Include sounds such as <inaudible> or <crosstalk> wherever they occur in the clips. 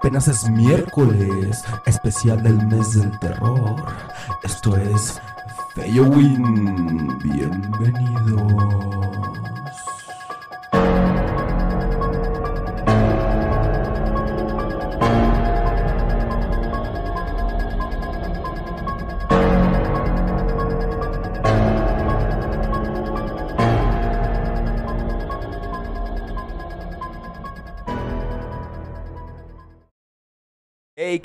Apenas es miércoles, especial del mes del terror. Esto es Feyowin. Bienvenidos.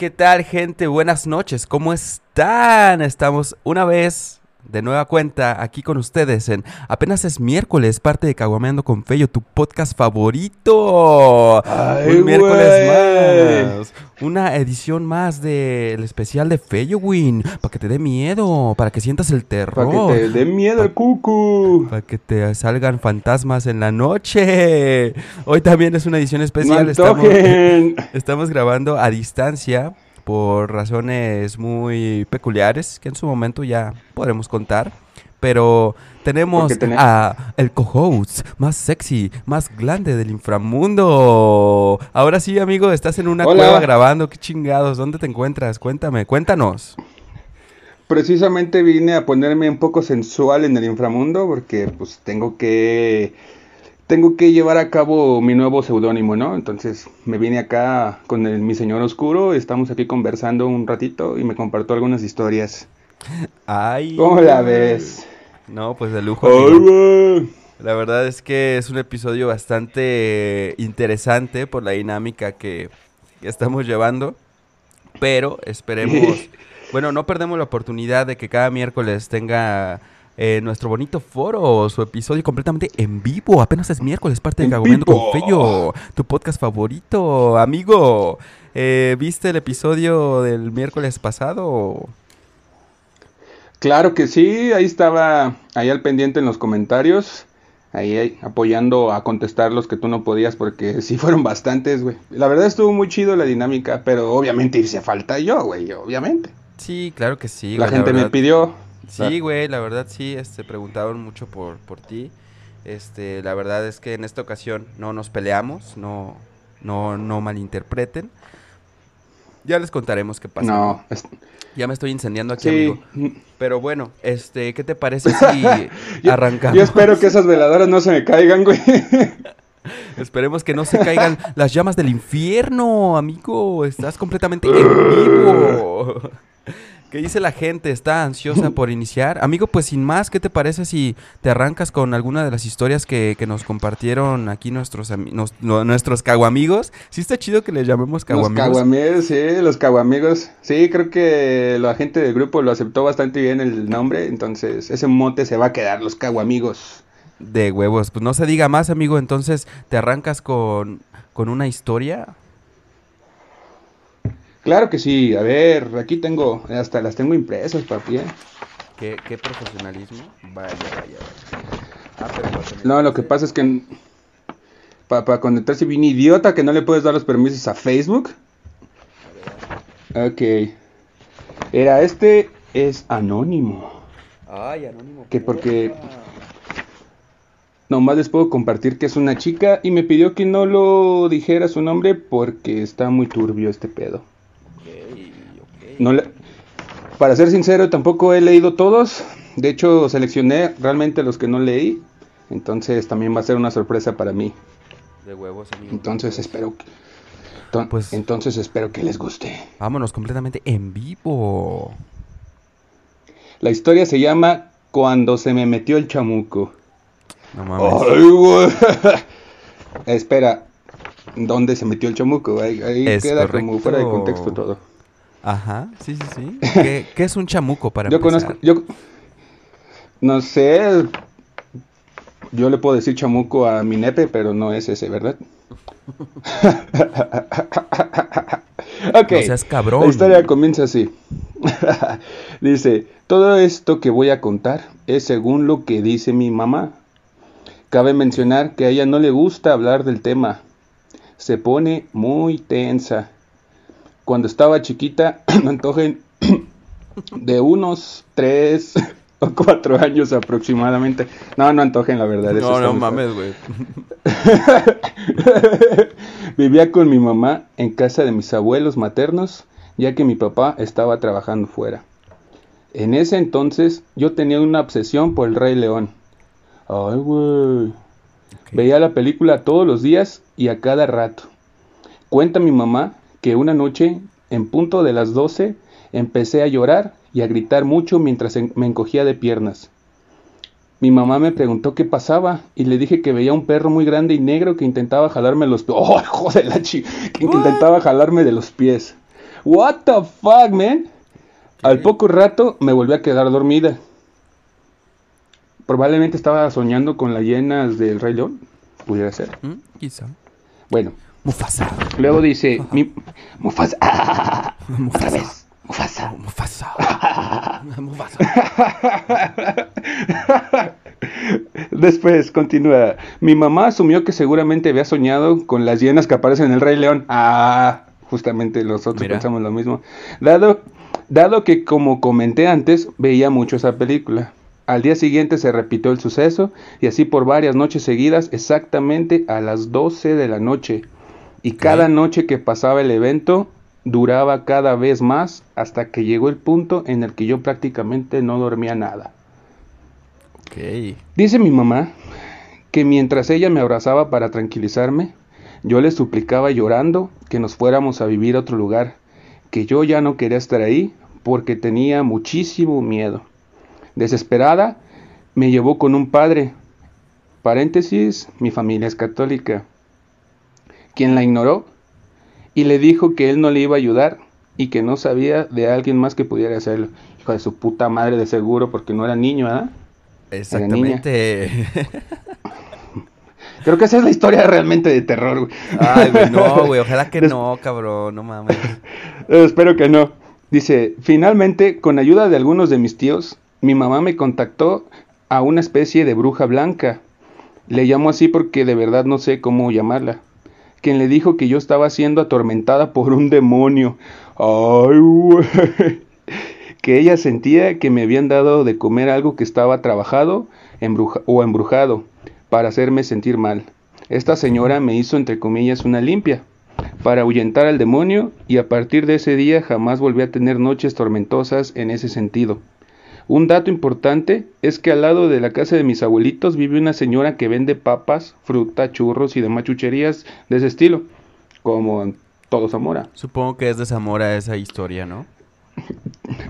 ¿Qué tal gente? Buenas noches, ¿cómo están? Estamos una vez de nueva cuenta aquí con ustedes en apenas es miércoles, parte de Caguameando con Fello, tu podcast favorito. Ay, Un miércoles más, una edición más del especial de Fello Win, para que te dé miedo, para que sientas el terror. Para que te dé miedo el cucu. Para que te salgan fantasmas en la noche. Hoy también es una edición especial. No estamos, antojen. estamos grabando a distancia por razones muy peculiares que en su momento ya podremos contar. Pero tenemos a el co-host más sexy, más grande del inframundo. Ahora sí, amigo, estás en una Hola. cueva grabando. ¿Qué chingados? ¿Dónde te encuentras? Cuéntame, cuéntanos. Precisamente vine a ponerme un poco sensual en el inframundo porque pues tengo que tengo que llevar a cabo mi nuevo seudónimo, ¿no? Entonces me vine acá con el- mi señor oscuro, estamos aquí conversando un ratito y me compartió algunas historias. Ay. ¿Cómo la ves? No, pues de lujo. Ay. La verdad es que es un episodio bastante interesante por la dinámica que estamos llevando. Pero esperemos. <laughs> bueno, no perdemos la oportunidad de que cada miércoles tenga eh, nuestro bonito foro, su episodio completamente en vivo. Apenas es miércoles, parte de En Cagomeando vivo. con Fello, tu podcast favorito, amigo. Eh, ¿Viste el episodio del miércoles pasado? Claro que sí, ahí estaba, ahí al pendiente en los comentarios, ahí, apoyando a contestar los que tú no podías, porque <laughs> sí fueron bastantes, güey. La verdad estuvo muy chido la dinámica, pero obviamente hice falta yo, güey, obviamente. Sí, claro que sí. la güey, gente me pidió. Sí, güey, la verdad sí, este, preguntaron mucho por, por ti. Este, la verdad es que en esta ocasión no nos peleamos, no, no, no malinterpreten. Ya les contaremos qué pasa. No, Ya me estoy incendiando aquí, sí. amigo. Pero bueno, este, ¿qué te parece si <laughs> Yo- arrancamos? Yo espero que esas veladoras no se me caigan, güey. <laughs> Esperemos que no se caigan las llamas del infierno, amigo. Estás completamente en vivo. <laughs> ¿Qué dice la gente? ¿Está ansiosa por iniciar? Amigo, pues sin más, ¿qué te parece si te arrancas con alguna de las historias que, que nos compartieron aquí nuestros, nos- no- nuestros caguamigos? Sí está chido que les llamemos Los caguamigos. caguamigos, sí, los caguamigos. Sí, creo que la gente del grupo lo aceptó bastante bien el nombre, entonces ese mote se va a quedar, los caguamigos. De huevos. Pues no se diga más, amigo. Entonces, ¿te arrancas con, con una historia? Claro que sí, a ver, aquí tengo, hasta las tengo impresas, papi. ¿eh? ¿Qué, qué profesionalismo? Vaya, vaya, vaya. Ah, pero No, lo que pasa es que para conectarse bien idiota que no le puedes dar los permisos a Facebook. Ok. Era este, es anónimo. Ay, anónimo. Que porque- Nomás les puedo compartir que es una chica y me pidió que no lo dijera su nombre porque está muy turbio este pedo. No le- Para ser sincero, tampoco he leído todos. De hecho, seleccioné realmente los que no leí. Entonces también va a ser una sorpresa para mí. De huevos, amigo. Entonces espero que... Pues- Entonces espero que les guste. Vámonos completamente en vivo. La historia se llama Cuando se me metió el chamuco. No mames. Ay, güey. <laughs> Espera, ¿dónde se metió el chamuco? Ahí, queda como fuera de contexto todo. Ajá, sí, sí, sí. <laughs> ¿Qué, qué es un chamuco para Yo empezar? conozco, yo no sé, yo le puedo decir chamuco a mi nepe, pero no es ese, ¿verdad? <laughs> ok, No seas cabrón. la historia comienza así. <laughs> dice, todo esto que voy a contar es según lo que dice mi mamá. Cabe mencionar que a ella no le gusta hablar del tema. Se pone muy tensa. Cuando estaba chiquita, <clears throat> me antojen <clears throat> de unos tres <laughs> o cuatro años aproximadamente. No, no antojen la verdad. eso No, no mames, güey. <laughs> Vivía con mi mamá en casa de mis abuelos maternos, ya que mi papá estaba trabajando fuera. En ese entonces yo tenía una obsesión por el Rey León. Ay, güey. Veía la película todos los días y a cada rato. Cuenta mi mamá que una noche, en punto de las 12, empecé a llorar y a gritar mucho mientras me encogía de piernas. Mi mamá me preguntó qué pasaba y le dije que veía un perro muy grande y negro que intentaba jalarme los pies. <laughs> ¡Oh, joder, la chi! Que intentaba jalarme de los pies. What the fuck, man? Al poco rato me volví a quedar dormida. Probablemente estaba soñando con las llenas del Rey León. Pudiera ser. ¿Mm? Quizá. Bueno. Mufasa. Luego dice, mi... Mufasa. Mufasa. Otra vez. Mufasa. Mufasa. Mufasa. <laughs> Después continúa. Mi mamá asumió que seguramente había soñado con las hienas que aparecen en el Rey León. Ah, justamente nosotros Mira. pensamos lo mismo. Dado, dado que, como comenté antes, veía mucho esa película. Al día siguiente se repitió el suceso y así por varias noches seguidas, exactamente a las 12 de la noche. Y cada noche que pasaba el evento duraba cada vez más hasta que llegó el punto en el que yo prácticamente no dormía nada. Dice mi mamá que mientras ella me abrazaba para tranquilizarme, yo le suplicaba llorando que nos fuéramos a vivir a otro lugar, que yo ya no quería estar ahí porque tenía muchísimo miedo. Desesperada, me llevó con un padre, paréntesis, mi familia es católica, quien la ignoró y le dijo que él no le iba a ayudar y que no sabía de alguien más que pudiera hacerlo. Hijo de su puta madre de seguro porque no era niño, ¿ah? Exactamente. <laughs> Creo que esa es la historia realmente de terror, güey. Ay, güey, no, <laughs> güey. Ojalá que no, cabrón. No mames. <laughs> Espero que no. Dice, finalmente, con ayuda de algunos de mis tíos, mi mamá me contactó a una especie de bruja blanca. Le llamo así porque de verdad no sé cómo llamarla. Quien le dijo que yo estaba siendo atormentada por un demonio. Ay. <laughs> Que ella sentía que me habían dado de comer algo que estaba trabajado o embrujado para hacerme sentir mal. Esta señora me hizo entre comillas una limpia para ahuyentar al demonio y a partir de ese día jamás volví a tener noches tormentosas en ese sentido. Un dato importante es que al lado de la casa de mis abuelitos vive una señora que vende papas, fruta, churros y demás chucherías de ese estilo, como en todo Zamora. Supongo que es de Zamora esa historia, ¿no?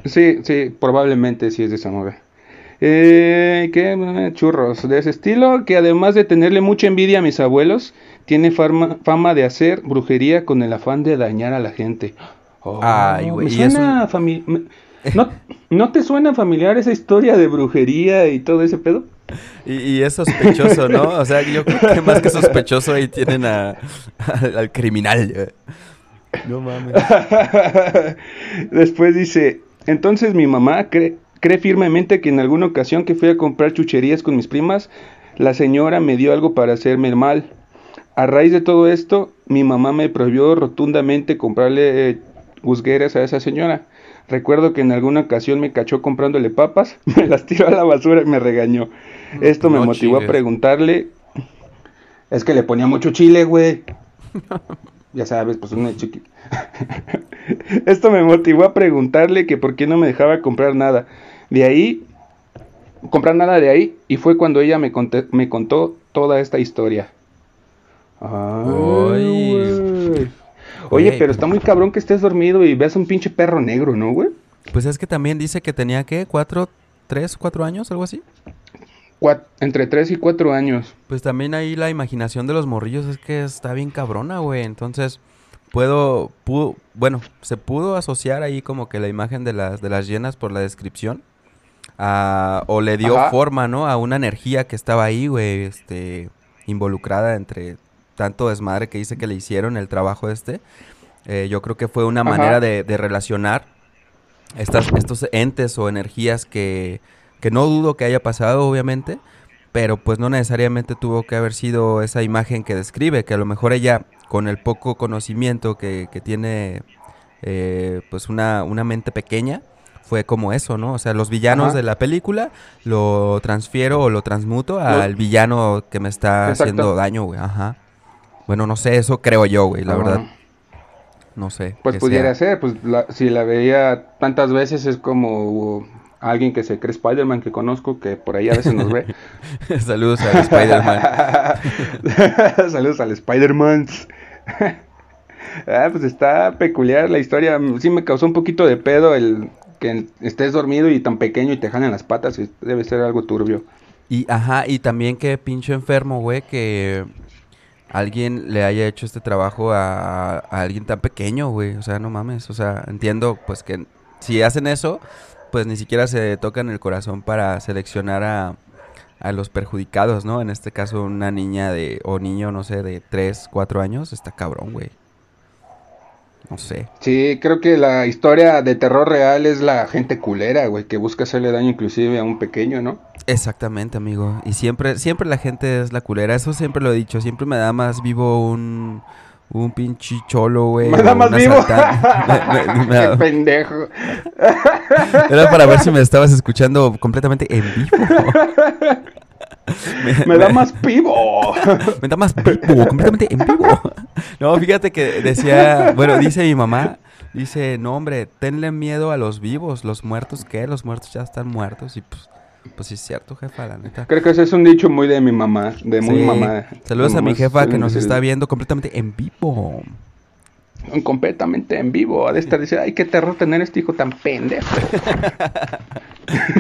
Sí, sí, probablemente sí es de Zamora. Eh, ¿qué? Churros de ese estilo, que además de tenerle mucha envidia a mis abuelos, tiene fama, fama de hacer brujería con el afán de dañar a la gente. Oh, Ay, güey, me y es suena fami- me- ¿No, ¿No te suena familiar esa historia de brujería y todo ese pedo? Y, y es sospechoso, ¿no? O sea, yo creo que más que sospechoso ahí tienen a, al, al criminal. No mames. <laughs> Después dice, entonces mi mamá cree, cree firmemente que en alguna ocasión que fui a comprar chucherías con mis primas, la señora me dio algo para hacerme el mal. A raíz de todo esto, mi mamá me prohibió rotundamente comprarle eh, gusgueras a esa señora. Recuerdo que en alguna ocasión me cachó comprándole papas, <laughs> me las tiró a la basura y me regañó. Esto me No motivó a preguntarle. Es que le ponía mucho chile, güey. <laughs> Ya sabes, pues una chiqui. <laughs> Esto me motivó a preguntarle que por qué no me dejaba comprar nada. De ahí, comprar nada de ahí, y fue cuando ella me, conté- me contó toda esta historia. Ay, Oye, pero está muy cabrón que estés dormido y veas un pinche perro negro, ¿no, güey? Pues es que también dice que tenía, ¿qué? ¿Cuatro, tres, cuatro años? Algo así. Entre 3 y 4 años. Pues también ahí la imaginación de los morrillos es que está bien cabrona, güey. Entonces, puedo, pudo, bueno, se pudo asociar ahí como que la imagen de las, de las llenas por la descripción. a- o le dio Ajá. forma, ¿no? A una energía que estaba ahí, güey, este, involucrada entre tanto desmadre que dice que le hicieron el trabajo este. Eh, yo creo que fue una Ajá. manera de, de relacionar estas, estos entes o energías que, que no dudo que haya pasado, obviamente, pero pues no necesariamente tuvo que haber sido esa imagen que describe, que a lo mejor ella, con el poco conocimiento que, que tiene, eh, pues una, una mente pequeña, fue como eso, ¿no? O sea, los villanos Ajá. de la película lo transfiero o lo transmuto al villano que me está Exacto. haciendo daño, güey. Ajá. Bueno, no sé, eso creo yo, güey, la Ah. verdad. No sé. Pues pudiera sea. ser, pues la- si la veía tantas veces es como alguien que se cree Spider-Man que conozco, que por ahí a veces nos ve. <laughs> Saludos al Spider-Man. <laughs> Saludos al Spider-Man. <laughs> ah, pues está peculiar la historia. Sí me causó un poquito de pedo el que estés dormido y tan pequeño y te jalan las patas. Debe ser algo turbio. Y, ajá, y también que pinche enfermo, güey, que alguien le haya hecho este trabajo a, alguien tan pequeño, güey. O sea, no mames. O sea, entiendo, pues, que si hacen eso, pues ni siquiera se tocan el corazón para seleccionar a, a los perjudicados, ¿no? En este caso, una niña de, o niño, no sé, de 3, 4 años, está cabrón, güey. No sé. Sí, creo que la historia de terror real es la gente culera, güey, que busca hacerle daño inclusive a un pequeño, ¿no? Exactamente, amigo. Y siempre, siempre la gente es la culera. Eso siempre lo he dicho. Siempre me da más vivo un, un pinche cholo, güey. Me da más vivo. <laughs> Me- me- Qué pendejo. Era para ver si me estabas escuchando completamente en vivo. <laughs> <laughs> <laughs> Me da más pivo. Me da más vivo, completamente en vivo. <laughs> No, fíjate que decía, bueno, dice mi mamá, dice, no hombre, tenle miedo a los vivos, los muertos, ¿qué? Los muertos ya están muertos y pues, pues sí es cierto, jefa, la neta. Creo que ese es un dicho muy de mi mamá, de muy Sí. mamá. Saludos a mi jefa que nos está viendo completamente en vivo. Completamente en vivo. Ha de estar diciendo, ay, qué terror tener este hijo tan pendejo.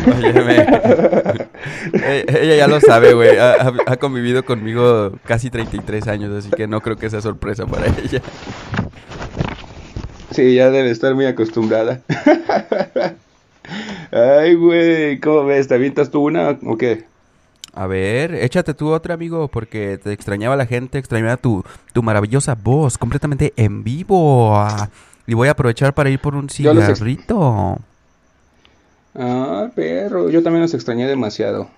Óyeme. <laughs> Eh, Ella ya lo sabe, güey. Ha, convivido conmigo casi 33 años, así que no creo que sea sorpresa para ella. Sí, ya debe estar muy acostumbrada. <laughs> Ay, güey, ¿cómo ves? ¿Te avientas tú una o qué? A ver, échate tú otra, amigo, porque te extrañaba la gente, extrañaba tu, tu maravillosa voz, completamente en vivo. Ah, Y voy a aprovechar para ir por un cigarrito. Ah, perro, yo también los extrañé demasiado.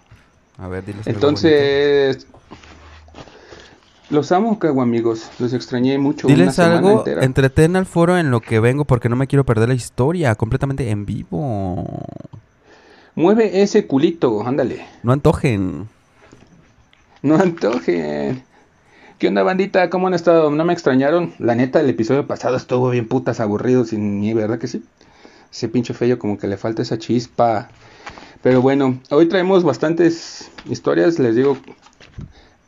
A ver, diles algo Entonces, los amo, cago amigos. Los extrañé mucho. una Diles algo, entera. entretén al foro en lo que vengo, porque no me quiero perder la historia, completamente en vivo. Mueve ese culito, ándale. No antojen. No antojen. ¿Qué onda, bandita? ¿Cómo han estado? ¿No me extrañaron? La neta, el episodio pasado estuvo bien putas aburrido sin ni, ¿verdad que sí? Ese pinche feo como que le falta esa chispa. Pero bueno, hoy traemos bastantes historias, les digo.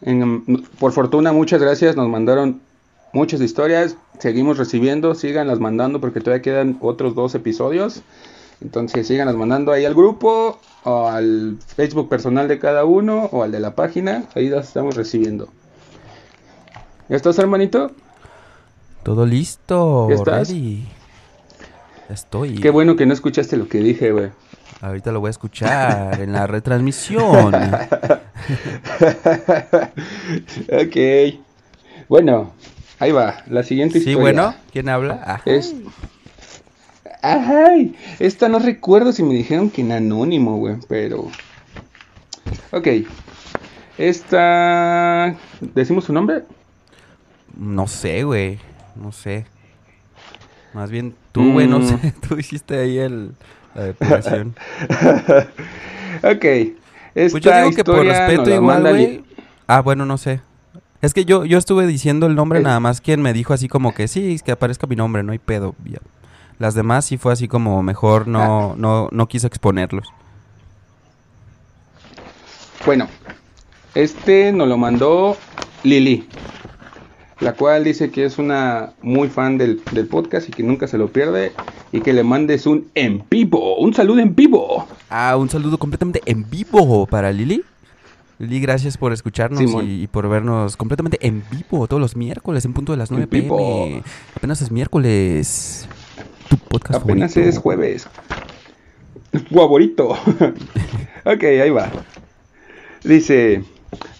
en- por fortuna, muchas gracias. Nos mandaron muchas historias. Seguimos recibiendo, síganlas mandando porque todavía quedan otros dos episodios. Entonces síganlas mandando ahí al grupo, o al Facebook personal de cada uno, o al de la página. Ahí las estamos recibiendo. ¿Ya estás, hermanito? Todo listo. ¿Ya estás? ready. Estoy. Qué bueno que no escuchaste lo que dije, güey. Ahorita lo voy a escuchar en la retransmisión. <laughs> ok. Bueno, ahí va. La siguiente Sí, historia. bueno, ¿quién habla? Ah, Es. Ay, esta no recuerdo si me dijeron que en anónimo, güey, pero. Ok. Esta. ¿Decimos su nombre? No sé, güey. No sé. Más bien tú, güey, no Mm. sé. <laughs> Tú hiciste ahí el, la depuración. <laughs> ok. Esta Pues yo digo que por respeto igual, güey. Ah, bueno, no sé. Es que yo, yo estuve diciendo el nombre Es- nada más. Quien me dijo así como que sí, es que aparezca mi nombre, no hay pedo. ya. Las demás sí fue así como mejor no, no, no quiso exponerlos. Bueno, este nos lo mandó Lili, la cual dice que es una muy fan del, del podcast y que nunca se lo pierde y que le mandes un en vivo, un saludo en vivo. Ah, un saludo completamente en vivo para Lili. Lili, gracias por escucharnos y, y por vernos completamente en vivo todos los miércoles en punto de las 9 En vivo. pm. Apenas es miércoles. Tu podcast Apenas favorito. es jueves. Favorito. <laughs> ok, ahí va. Dice,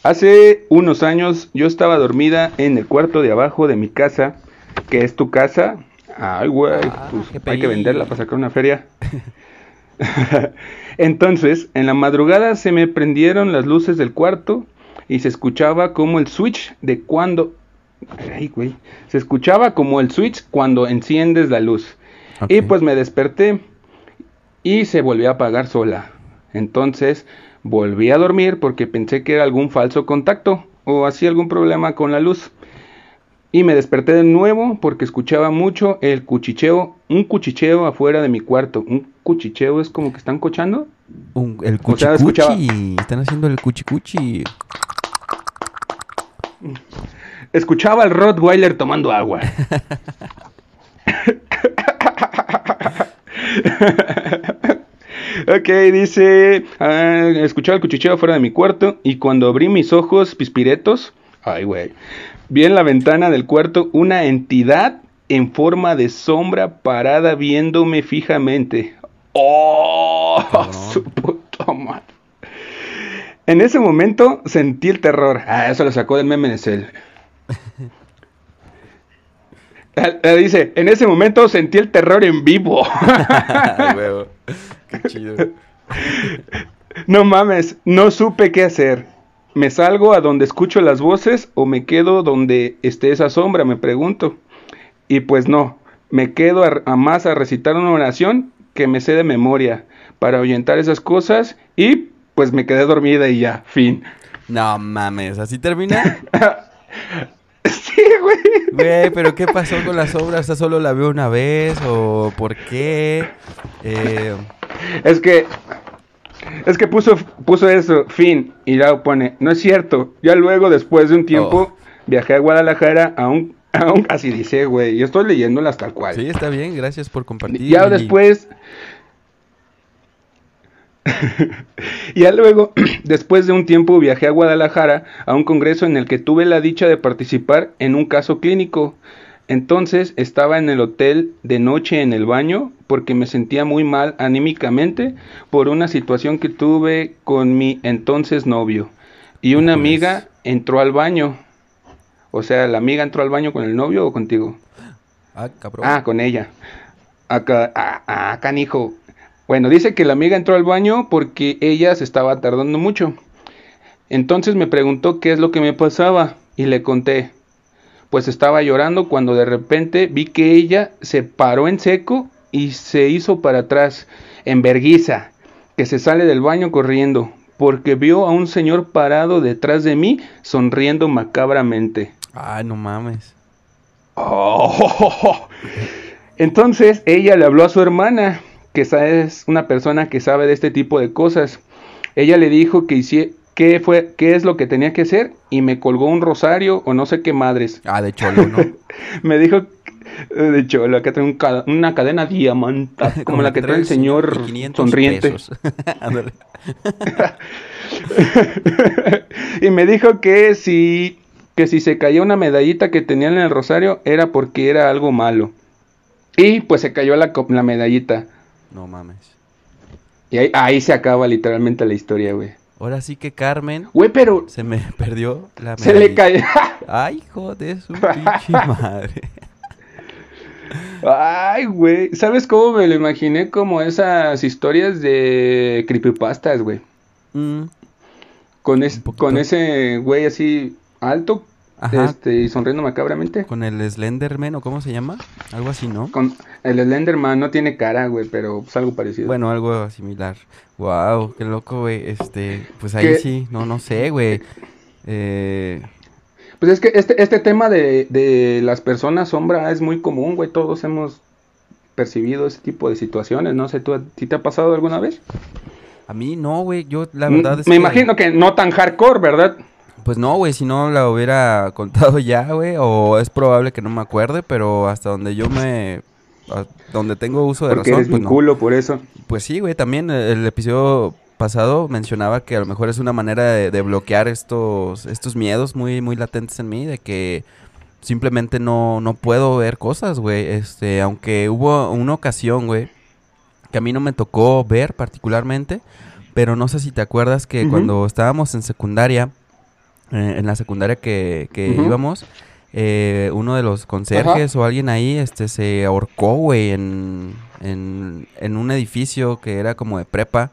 hace unos años yo estaba dormida en el cuarto de abajo de mi casa, que es tu casa. Ay, güey, Ah, pues hay que venderla para sacar una feria. <laughs> <laughs> Entonces, en la madrugada se me prendieron las luces del cuarto y se escuchaba como el switch de cuando... Ay, güey. Se escuchaba como el switch cuando enciendes la luz. Y pues me desperté y se volvió a apagar sola. Entonces volví a dormir porque pensé que era algún falso contacto o así algún problema con la luz. y me desperté de nuevo porque escuchaba mucho el cuchicheo, un cuchicheo afuera de mi cuarto. Un cuchicheo es como que están cochando. Un- el O sea, cuchicuchi. escuchaba- Están haciendo el cuchicuchi. Escuchaba al Rottweiler tomando agua. <laughs> <laughs> ok, dice, ah, escuchaba el cuchicheo fuera de mi cuarto y cuando abrí mis ojos pispiretos, ay güey, vi en la ventana del cuarto una entidad en forma de sombra parada viéndome fijamente. ¡Oh! Cabrón. Su puta madre. En ese momento sentí el terror. Ah, eso lo sacó del meme de Cell. <laughs> Dice, en ese momento sentí el terror en vivo. <laughs> <laughs> Ay, huevo. Qué chido. no mames, no supe qué hacer. ¿Me salgo a donde escucho las voces o me quedo donde esté esa sombra? Me pregunto. Y pues no, me quedo a, a más a recitar una oración que me sé de memoria para ahuyentar esas cosas y pues me quedé dormida y ya, fin. No mames, ¿así termina? <laughs> güey. Güey, pero ¿qué pasó con las obras? ¿Esa solo la veo una vez? ¿O por qué? Eh, Es que es que puso puso eso, fin, y luego pone, no es cierto. Ya luego después de un tiempo Oh. viajé a Guadalajara a un a un- así dice, güey, yo estoy leyéndolas tal cual. sí, está bien, gracias por compartir. ya después <laughs> ya luego, <clears throat> después de un tiempo, viajé a Guadalajara a un congreso en el que tuve la dicha de participar en un caso clínico. Entonces estaba en el hotel de noche en el baño porque me sentía muy mal anímicamente por una situación que tuve con mi entonces novio. Y una amiga entró al baño. O sea, ¿la amiga entró al baño con el novio o contigo? Ah, cabrón. Ah, con ella. Acá, ah, ah, canijo. Bueno, dice que la amiga entró al baño porque ella se estaba tardando mucho. Entonces me preguntó qué es lo que me pasaba y le conté. Pues estaba llorando cuando de repente vi que ella se paró en seco y se hizo para atrás, en verguiza, que se sale del baño corriendo, porque vio a un señor parado detrás de mí sonriendo macabramente. Ay, no mames. Oh. <laughs> Entonces ella le habló a su hermana, que es una persona que sabe de este tipo de cosas. Ella le dijo que hicie- qué fue, qué es lo que tenía que hacer y me colgó un rosario o no sé qué madres. Ah, de cholo, ¿no? <laughs> Me dijo eh, de hecho, acá tengo un ca- una cadena diamante <laughs> como, la que trae el señor y 500 sonriente. <laughs> y me dijo que si que si se caía una medallita que tenía en el rosario era porque era algo malo. Y pues se cayó la, la medallita. No mames. Y ahí, ahí se acaba literalmente la historia, güey. Ahora sí que Carmen Güey, pero se me <laughs> perdió la se le medallita. cayó. <laughs> Ay, hijo de su pinche <laughs> madre. Ay, güey. ¿Sabes cómo me lo imaginé? Como esas historias de creepypastas, güey. Mm, Con, es- con ese güey así alto Ajá. este, y sonriendo macabramente. Con el Slenderman o cómo se llama? Algo así, ¿no? Con el Slenderman no tiene cara, güey, pero es algo parecido. Bueno, algo similar. Wow, qué loco, güey. Este, pues ahí ¿Qué? sí, no, no sé, güey. Eh, Pues es que este, este tema de, de las personas sombra es muy común, güey. Todos hemos percibido ese tipo de situaciones. No sé, ¿tú, a ti te ha pasado alguna vez? a mí no, güey. Yo la verdad Mm, es Me que- imagino que no tan hardcore, ¿verdad? Pues no, güey, si no la hubiera contado <laughs> ya, güey, o es probable que no me acuerde, pero hasta donde yo me... donde tengo uso de Porque razón, eres pues mi no. culo, por eso. Pues sí, güey, también el, el episodio pasado mencionaba que a lo mejor es una manera de, de bloquear estos, estos miedos muy, muy latentes en mí, de que simplemente no, no puedo ver cosas, güey. Este, aunque hubo una ocasión, güey, que a mí no me tocó ver particularmente, pero no sé si te acuerdas que cuando estábamos en secundaria, eh, en la secundaria que, que íbamos, eh, uno de los conserjes o alguien ahí este, se ahorcó, güey, en, en, en un edificio que era como de prepa.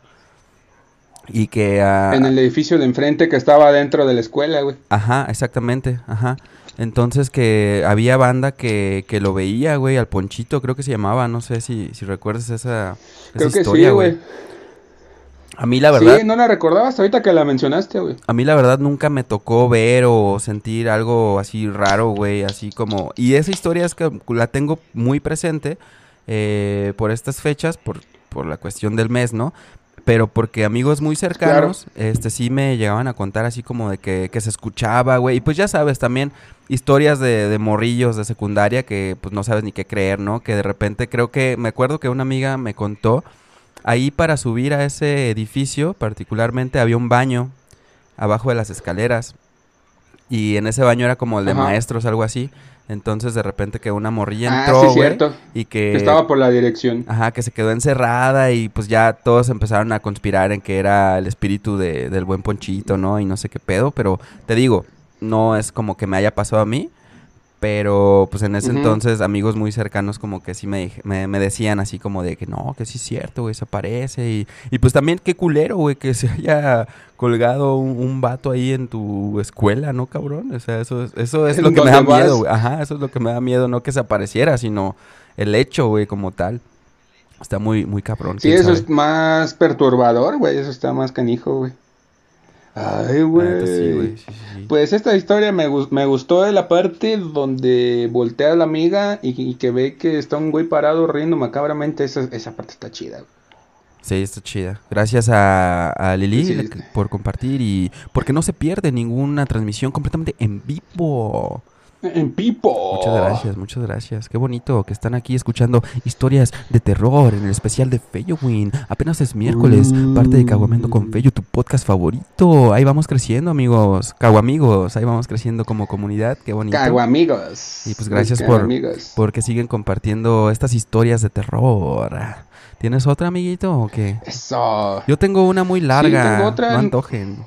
Y que... En el edificio de enfrente que estaba dentro de la escuela, güey. Ajá, exactamente, ajá. Entonces que había banda que, que lo veía, güey, al Ponchito, creo que se llamaba, no sé si, si recuerdas esa, esa Creo que historia, sí, güey. A mí la verdad, Sí, no la recordabas ahorita que la mencionaste, güey. a mí la verdad nunca me tocó ver o sentir algo así raro, güey, así como... Y esa historia es que la tengo muy presente eh, por estas fechas, por, por la cuestión del mes, ¿no? Pero porque amigos muy cercanos, este sí me llegaban a contar así como de que, que se escuchaba, güey. Y pues ya sabes, también historias de, de morrillos de secundaria que pues no sabes ni qué creer, ¿no? Que de repente creo que, me acuerdo que una amiga me contó, ahí para subir a ese edificio particularmente había un baño abajo de las escaleras. Y en ese baño era como el de Ajá. maestros, algo así. Entonces de repente que una morrilla Ah, entró, sí, cierto. y que... Que estaba por la dirección. Ajá, que se quedó encerrada y pues ya todos empezaron a conspirar en que era el espíritu de- del buen Ponchito, ¿no? Y no sé qué pedo, pero te digo, no es como que me haya pasado a mí, pero pues en ese entonces amigos muy cercanos como que sí me, me, me decían así como de que no, que sí es cierto, güey, se aparece y, y pues también qué culero, güey, que se <laughs> haya colgado un, un vato ahí en tu escuela, ¿no, cabrón? O sea, eso, es- eso es ¿En lo que me da vas? miedo, güey. Ajá, eso es lo que me da miedo, no que se apareciera, sino el hecho, güey, como tal. Está muy, muy cabrón. Sí, eso sabe. es más perturbador, güey. Eso está más canijo, güey. Ay, güey. sí, sí. Pues esta historia me, me gustó de la parte donde voltea a la amiga y, y que ve que está un güey parado riendo macabramente. Esa, esa parte está chida. güey. Sí, está chida. Gracias a, a Lili Sí, le- sí. por compartir y porque no se pierde ninguna transmisión completamente en vivo. En Pipo. Muchas gracias, muchas gracias. Qué bonito que están aquí escuchando historias de terror en el especial de Feyowin. Apenas es miércoles, parte de Caguamento con Feyo, tu podcast favorito. Ahí vamos creciendo, amigos. Caguamigos, ahí vamos creciendo como comunidad. Qué bonito. Cago amigos. Y pues gracias por, porque siguen compartiendo estas historias de terror. ¿Tienes otra, amiguito, o qué? Eso. Yo tengo una muy larga. tengo otra. No antojen.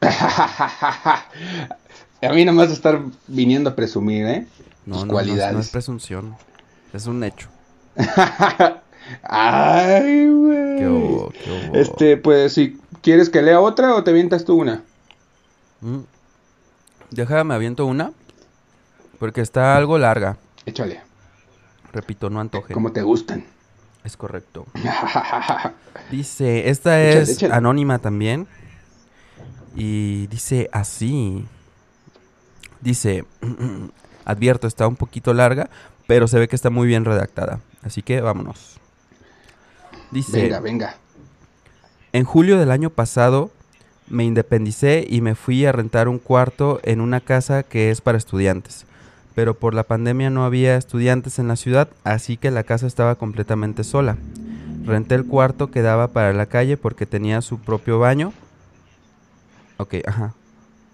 <laughs> a mí nomás estar viniendo a presumir, ¿eh? No, Tus no, no, es- no es presunción. Es un hecho. <laughs> Ay, güey. ¿Qué hubo? ¿Qué hubo? Este, pues, si quieres que lea otra o te vientas tú una. Mm. Déjame aviento una. Porque está algo larga. Échale, Repito, no antojen. como te gustan. Es correcto. <laughs> Dice, esta Échale, es échale. anónima también. Y dice así. Dice, <clears throat> advierto, está un poquito larga, pero se ve que está muy bien redactada. Así que vámonos. Dice, venga, venga. en julio del año pasado me independicé y me fui a rentar un cuarto en una casa que es para estudiantes. Pero por la pandemia no había estudiantes en la ciudad, así que la casa estaba completamente sola. Renté el cuarto que daba para la calle porque tenía su propio baño. Ok, ajá.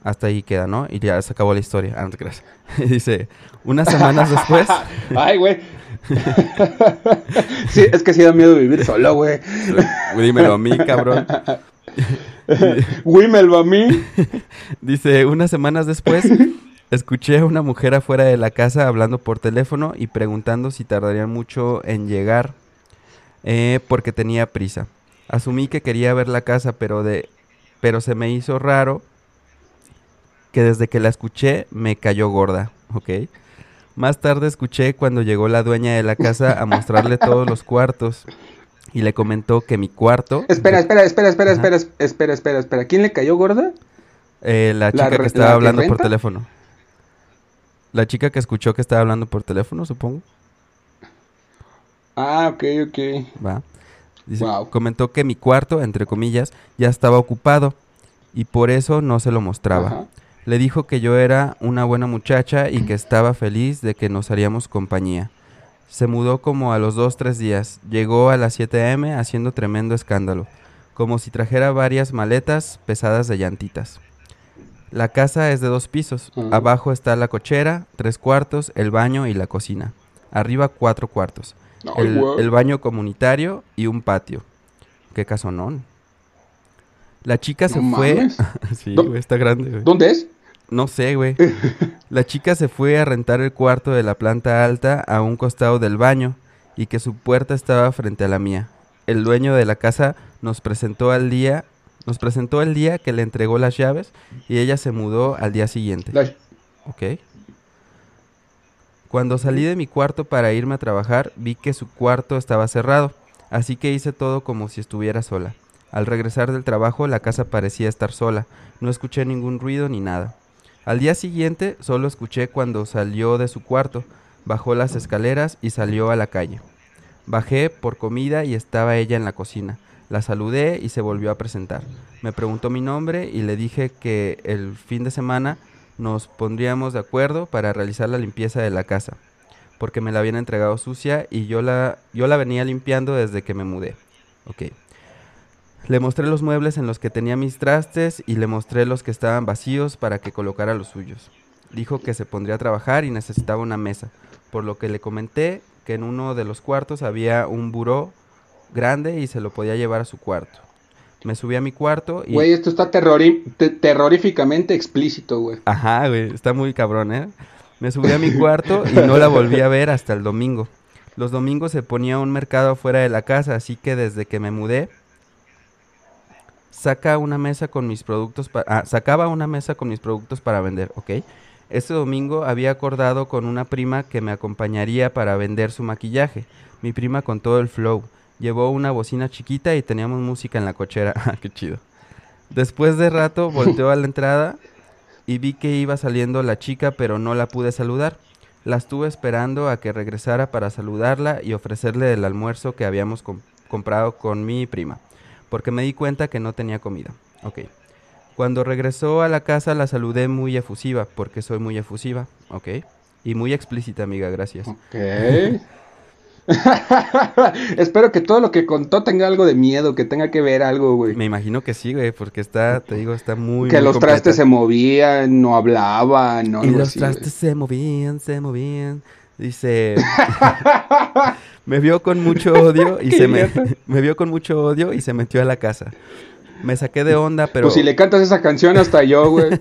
Hasta ahí queda, ¿no? Y ya se acabó la historia. Ah, no te creas. <laughs> Dice, unas semanas después... <laughs> Ay, güey. <laughs> sí, es que sí da miedo vivir solo, güey. Dímelo a mí, cabrón. Wimel, a mí. Dice, unas semanas después, escuché a una mujer afuera de la casa hablando por teléfono y preguntando si tardarían mucho en llegar eh, porque tenía prisa. Asumí que quería ver la casa, pero, de, pero se me hizo raro que desde que la escuché me cayó gorda, ¿ok? Más tarde escuché cuando llegó la dueña de la casa a mostrarle todos los cuartos y le comentó que mi cuarto... Espera, espera, espera, espera, Ajá. espera, espera, espera, espera. ¿Quién le cayó gorda? Eh, la ¿La chica que estaba hablando por teléfono. La chica que escuchó que estaba hablando por teléfono, supongo. Ah, ok, ok. Va. Dice, Wow. Comentó que mi cuarto, entre comillas, ya estaba ocupado y por eso no se lo mostraba. Ajá. Le dijo que yo era una buena muchacha y que estaba feliz de que nos haríamos compañía. Se mudó como a los dos, tres días. Llegó a las 7 am haciendo tremendo escándalo, como si trajera varias maletas pesadas de llantitas. La casa es de dos pisos. Ujú. Abajo está la cochera, tres cuartos, el baño y la cocina. Arriba cuatro cuartos. El, baño comunitario y un patio. Qué casonón. La chica se fue. <laughs> sí, güey, está grande, güey. ¿Dónde es? No sé, güey. <laughs> La chica se fue a rentar el cuarto de la planta alta a un costado del baño y que su puerta estaba frente a la mía. El dueño de la casa nos presentó al día, nos presentó el día que le entregó las llaves y ella se mudó al día siguiente. La- Ok. Cuando salí de mi cuarto para irme a trabajar, vi que su cuarto estaba cerrado, así que hice todo como si estuviera sola. Al regresar del trabajo la casa parecía estar sola, no escuché ningún ruido ni nada. Al día siguiente solo escuché cuando salió de su cuarto, bajó las escaleras y salió a la calle. Bajé por comida y estaba ella en la cocina. La saludé y se volvió a presentar. Me preguntó mi nombre y le dije que el fin de semana nos pondríamos de acuerdo para realizar la limpieza de la casa, porque me la habían entregado sucia y yo la, yo la venía limpiando desde que me mudé. Ok. Le mostré los muebles en los que tenía mis trastes y le mostré los que estaban vacíos para que colocara los suyos. Dijo que se pondría a trabajar y necesitaba una mesa, por lo que le comenté que en uno de los cuartos había un buró grande y se lo podía llevar a su cuarto. Me subí a mi cuarto y... Güey, esto está te- terroríficamente explícito, güey. Ajá, güey, está muy cabrón, ¿eh? Me subí a mi cuarto y no la volví a ver hasta el domingo. Los domingos se ponía un mercado afuera de la casa, así que desde que me mudé, saca una mesa con mis productos para... ah, sacaba una mesa con mis productos para vender, ¿ok? Este domingo había acordado con una prima que me acompañaría para vender su maquillaje. Mi prima con todo el flow. Llevó una bocina chiquita y teníamos música en la cochera. <laughs> Ah, Qué chido. Después de rato volteó a la entrada y vi que iba saliendo la chica, pero no la pude saludar. La estuve esperando a que regresara para saludarla y ofrecerle el almuerzo que habíamos com- comprado con mi prima, porque me di cuenta que no tenía comida. Ok. Cuando regresó a la casa la saludé muy efusiva, porque soy muy efusiva, ok. Y muy explícita, amiga, gracias. Ok. <laughs> Espero que todo lo que contó tenga algo de miedo, que tenga que ver algo, güey. Me imagino que sí, güey, porque está, te digo, está muy... que muy los completa. trastes se movían, no hablaban, no Y los así, güey. trastes se movían, se movían. Dice, <laughs> me vio con mucho <laughs> odio y se me, <laughs> me vio con mucho odio y se metió a la casa. Me saqué de onda, pero Pues si le cantas esa canción hasta yo, güey.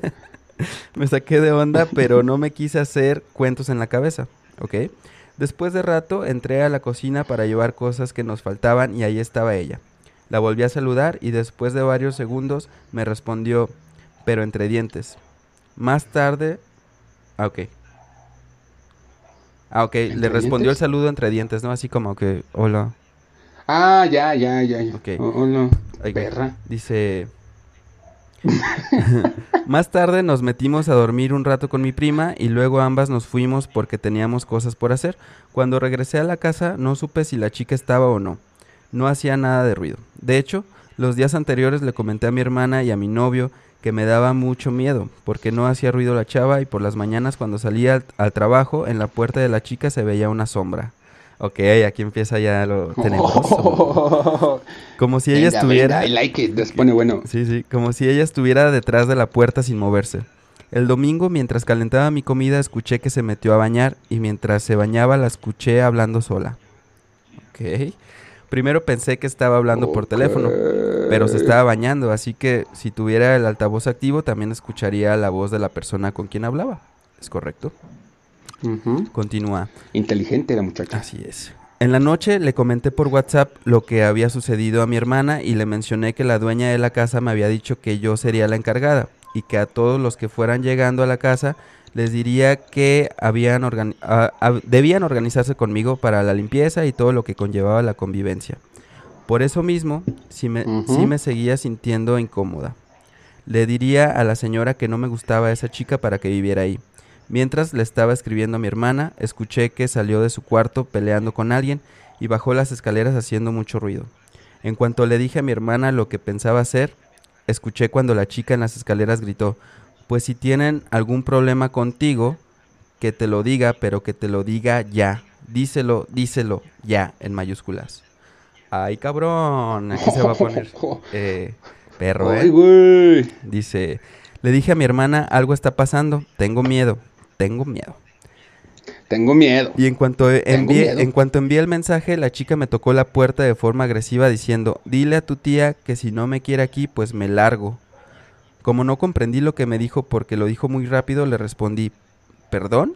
me saqué de onda, pero no me quise hacer cuentos en la cabeza, ¿ok? Después de rato entré a la cocina para llevar cosas que nos faltaban y ahí estaba ella. La volví a saludar y después de varios segundos me respondió, pero entre dientes. Más tarde, ah, ok. Ah, ok, le ¿Entre respondió el saludo entre dientes, ¿no? Así como que, hola. Ah, ya, ya, ya. ya. Ok. Oh. Ay, Perra. Dice. <laughs> Más tarde nos metimos a dormir un rato con mi prima y luego ambas nos fuimos porque teníamos cosas por hacer. Cuando regresé a la casa no supe si la chica estaba o no. No hacía nada de ruido. De hecho, los días anteriores le comenté a mi hermana y a mi novio que me daba mucho miedo porque no hacía ruido la chava y por las mañanas cuando salía al, al trabajo en la puerta de la chica se veía una sombra. Ok, aquí empieza ya lo <laughs> tenebroso. Como si ella Venga, estuviera... venga, I like it. Pone bueno. Sí, sí, como si ella estuviera detrás de la puerta sin moverse. El domingo, mientras calentaba mi comida, escuché que se metió a bañar y mientras se bañaba la escuché hablando sola. Ok. Primero pensé que estaba hablando por teléfono, pero se estaba bañando, así que si tuviera el altavoz activo también escucharía la voz de la persona con quien hablaba. ¿Es correcto? Continúa. Inteligente la muchacha. Así es. En la noche le comenté por WhatsApp lo que había sucedido a mi hermana y le mencioné que la dueña de la casa me había dicho que yo sería la encargada y que a todos los que fueran llegando a la casa les diría que habían organi- a- a- debían organizarse conmigo para la limpieza y todo lo que conllevaba la convivencia. Por eso mismo, sí me, me seguía sintiendo incómoda. Le diría a la señora que no me gustaba esa chica para que viviera ahí. Mientras le estaba escribiendo a mi hermana, escuché que salió de su cuarto peleando con alguien y bajó las escaleras haciendo mucho ruido. En cuanto le dije a mi hermana lo que pensaba hacer, escuché cuando la chica en las escaleras gritó, pues si tienen algún problema contigo, que te lo diga, pero que te lo diga ya. Díselo, díselo, ya, en mayúsculas. Ay, cabrón, aquí se va a poner. <laughs> Eh, perro, Ay, ¿eh? güey. Dice, le dije a mi hermana, algo está pasando, tengo miedo, tengo miedo. Tengo miedo. Y en cuanto Tengo envié, en cuanto envié el mensaje, la chica me tocó la puerta de forma agresiva diciendo, dile a tu tía que si no me quiere aquí, pues me largo. Como no comprendí lo que me dijo porque lo dijo muy rápido, le respondí, ¿perdón?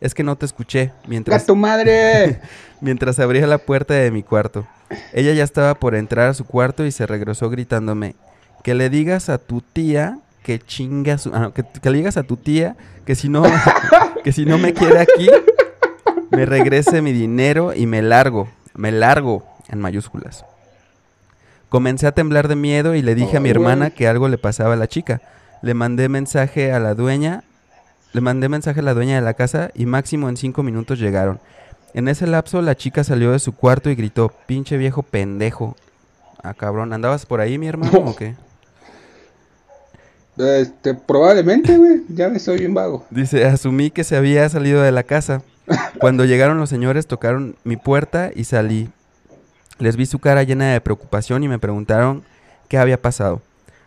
Es que no te escuché mientras, ¡Gato madre! <laughs> mientras abría la puerta de mi cuarto. Ella ya estaba por entrar a su cuarto y se regresó gritándome, que le digas a tu tía que chinga su... ah, no, que, que le digas a tu tía que si no, <laughs> que si no me quiere aquí, me regrese mi dinero y me largo, me largo en mayúsculas. Comencé a temblar de miedo y le dije a mi hermana que algo le pasaba a la chica. Le mandé mensaje a la dueña, le mandé mensaje a la dueña de la casa y máximo en cinco minutos llegaron. En ese lapso la chica salió de su cuarto y gritó, pinche viejo pendejo. Ah, cabrón, ¿andabas por ahí mi hermano o <laughs> qué? Este, probablemente, güey. Ya me soy bien vago. Dice, asumí que se había salido de la casa. <laughs> Cuando llegaron los señores, tocaron mi puerta y salí. Les vi su cara llena de preocupación y me preguntaron qué había pasado.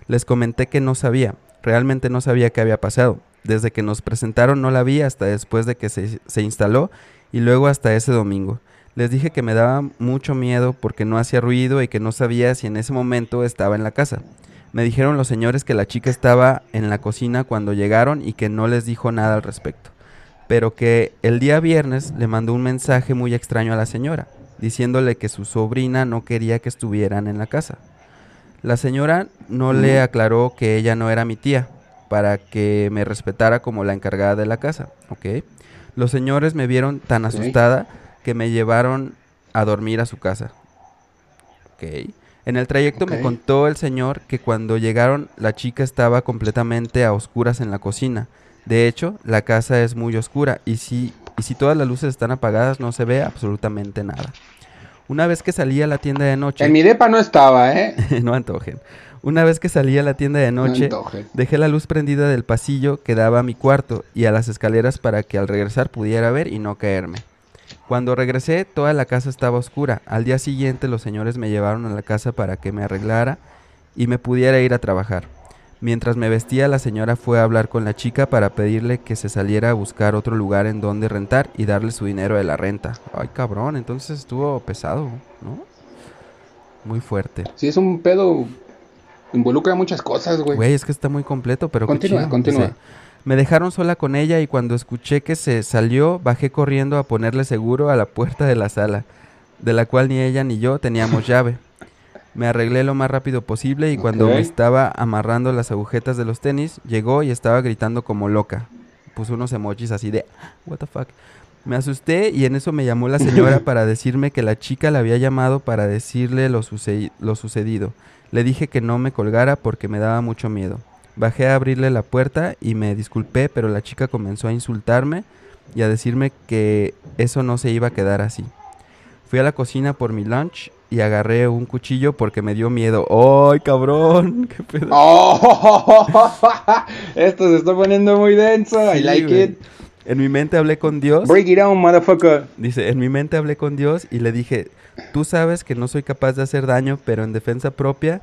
Les comenté que no sabía, realmente no sabía qué había pasado. Desde que nos presentaron no la vi hasta después de que se, instaló y luego hasta ese domingo. Les dije que me daba mucho miedo porque no hacía ruido y que no sabía si en ese momento estaba en la casa. Me dijeron los señores que la chica estaba en la cocina cuando llegaron y que no les dijo nada al respecto, pero que el día viernes le mandó un mensaje muy extraño a la señora, diciéndole que su sobrina no quería que estuvieran en la casa. La señora no le aclaró que ella no era mi tía, para que me respetara como la encargada de la casa, ¿ok? Los señores me vieron tan asustada que me llevaron a dormir a su casa. Ok. En el trayecto me contó el señor que cuando llegaron la chica estaba completamente a oscuras en la cocina. De hecho, la casa es muy oscura y si, y si todas las luces están apagadas no se ve absolutamente nada. Una vez que salí a la tienda de noche... En mi depa no estaba, ¿eh? <laughs> no antojen. Una vez que salí a la tienda de noche, No dejé la luz prendida del pasillo que daba a mi cuarto y a las escaleras para que al regresar pudiera ver y no caerme. Cuando regresé, toda la casa estaba oscura. Al día siguiente los señores me llevaron a la casa para que me arreglara y me pudiera ir a trabajar. Mientras me vestía, la señora fue a hablar con la chica para pedirle que se saliera a buscar otro lugar en donde rentar y darle su dinero de la renta. Ay, cabrón, entonces estuvo pesado, ¿no? Muy fuerte. Sí, es un pedo. Involucra muchas cosas, güey. Güey, es que está muy completo, pero Continúa, continúa. Dice, me dejaron sola con ella y cuando escuché que se salió, bajé corriendo a ponerle seguro a la puerta de la sala, de la cual ni ella ni yo teníamos llave. Me arreglé lo más rápido posible y cuando me estaba amarrando las agujetas de los tenis, llegó y estaba gritando como loca. Puso unos emojis así de, what the fuck. Me asusté y en eso me llamó la señora <laughs> para decirme que la chica la había llamado para decirle lo, lo sucedido. Le dije que no me colgara porque me daba mucho miedo. Bajé a abrirle la puerta y me disculpé, pero la chica comenzó a insultarme y a decirme que eso no se iba a quedar así. Fui a la cocina por mi lunch y agarré un cuchillo porque me dio miedo. ¡Ay, cabrón! <laughs> ¡Qué pedo! ¡Oh! <laughs> Esto se está poniendo muy denso. I like güey. it. En mi mente hablé con Dios. Break it down, motherfucker. Dice, en mi mente hablé con Dios y le dije, tú sabes que no soy capaz de hacer daño, pero en defensa propia,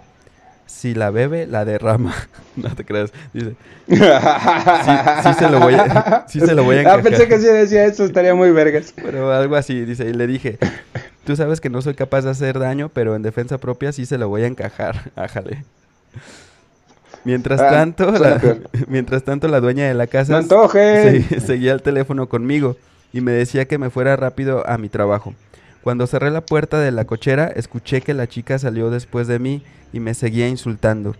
si la bebe, la derrama. <laughs> no te creas. Dice, sí, sí se lo voy a, <laughs> sí se lo voy a Ah, encajar. pensé que si decía eso estaría muy vergas. Pero algo así, dice, y le dije, tú sabes que no soy capaz de hacer daño, pero en defensa propia sí se lo voy a encajar. <laughs> Ájale. Mientras Ah, tanto, la, mientras tanto la dueña de la casa se- seguía el teléfono conmigo y me decía que me fuera rápido a mi trabajo. Cuando cerré la puerta de la cochera, escuché que la chica salió después de mí y me seguía insultando.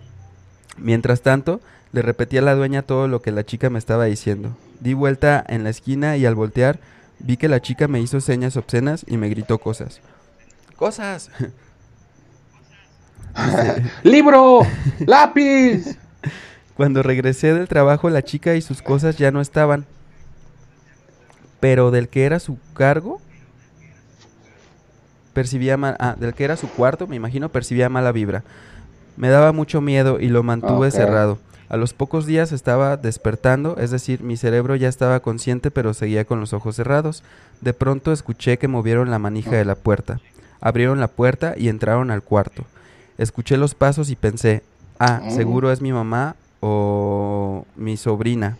Mientras tanto, le repetí a la dueña todo lo que la chica me estaba diciendo. Di vuelta en la esquina y al voltear vi que la chica me hizo señas obscenas y me gritó cosas. ¡Cosas! <laughs> ¡Libro! <laughs> ¡Lápiz! Cuando regresé del trabajo, la chica y sus cosas ya no estaban. Pero del que era su cargo, percibía mal, ah, del que era su cuarto, me imagino, percibía mala vibra. Me daba mucho miedo y lo mantuve cerrado. A los pocos días estaba despertando, es decir, mi cerebro ya estaba consciente pero seguía con los ojos cerrados. De pronto escuché que movieron la manija de la puerta. Abrieron la puerta y entraron al cuarto. Escuché los pasos y pensé, ah, Oh. seguro es mi mamá o mi sobrina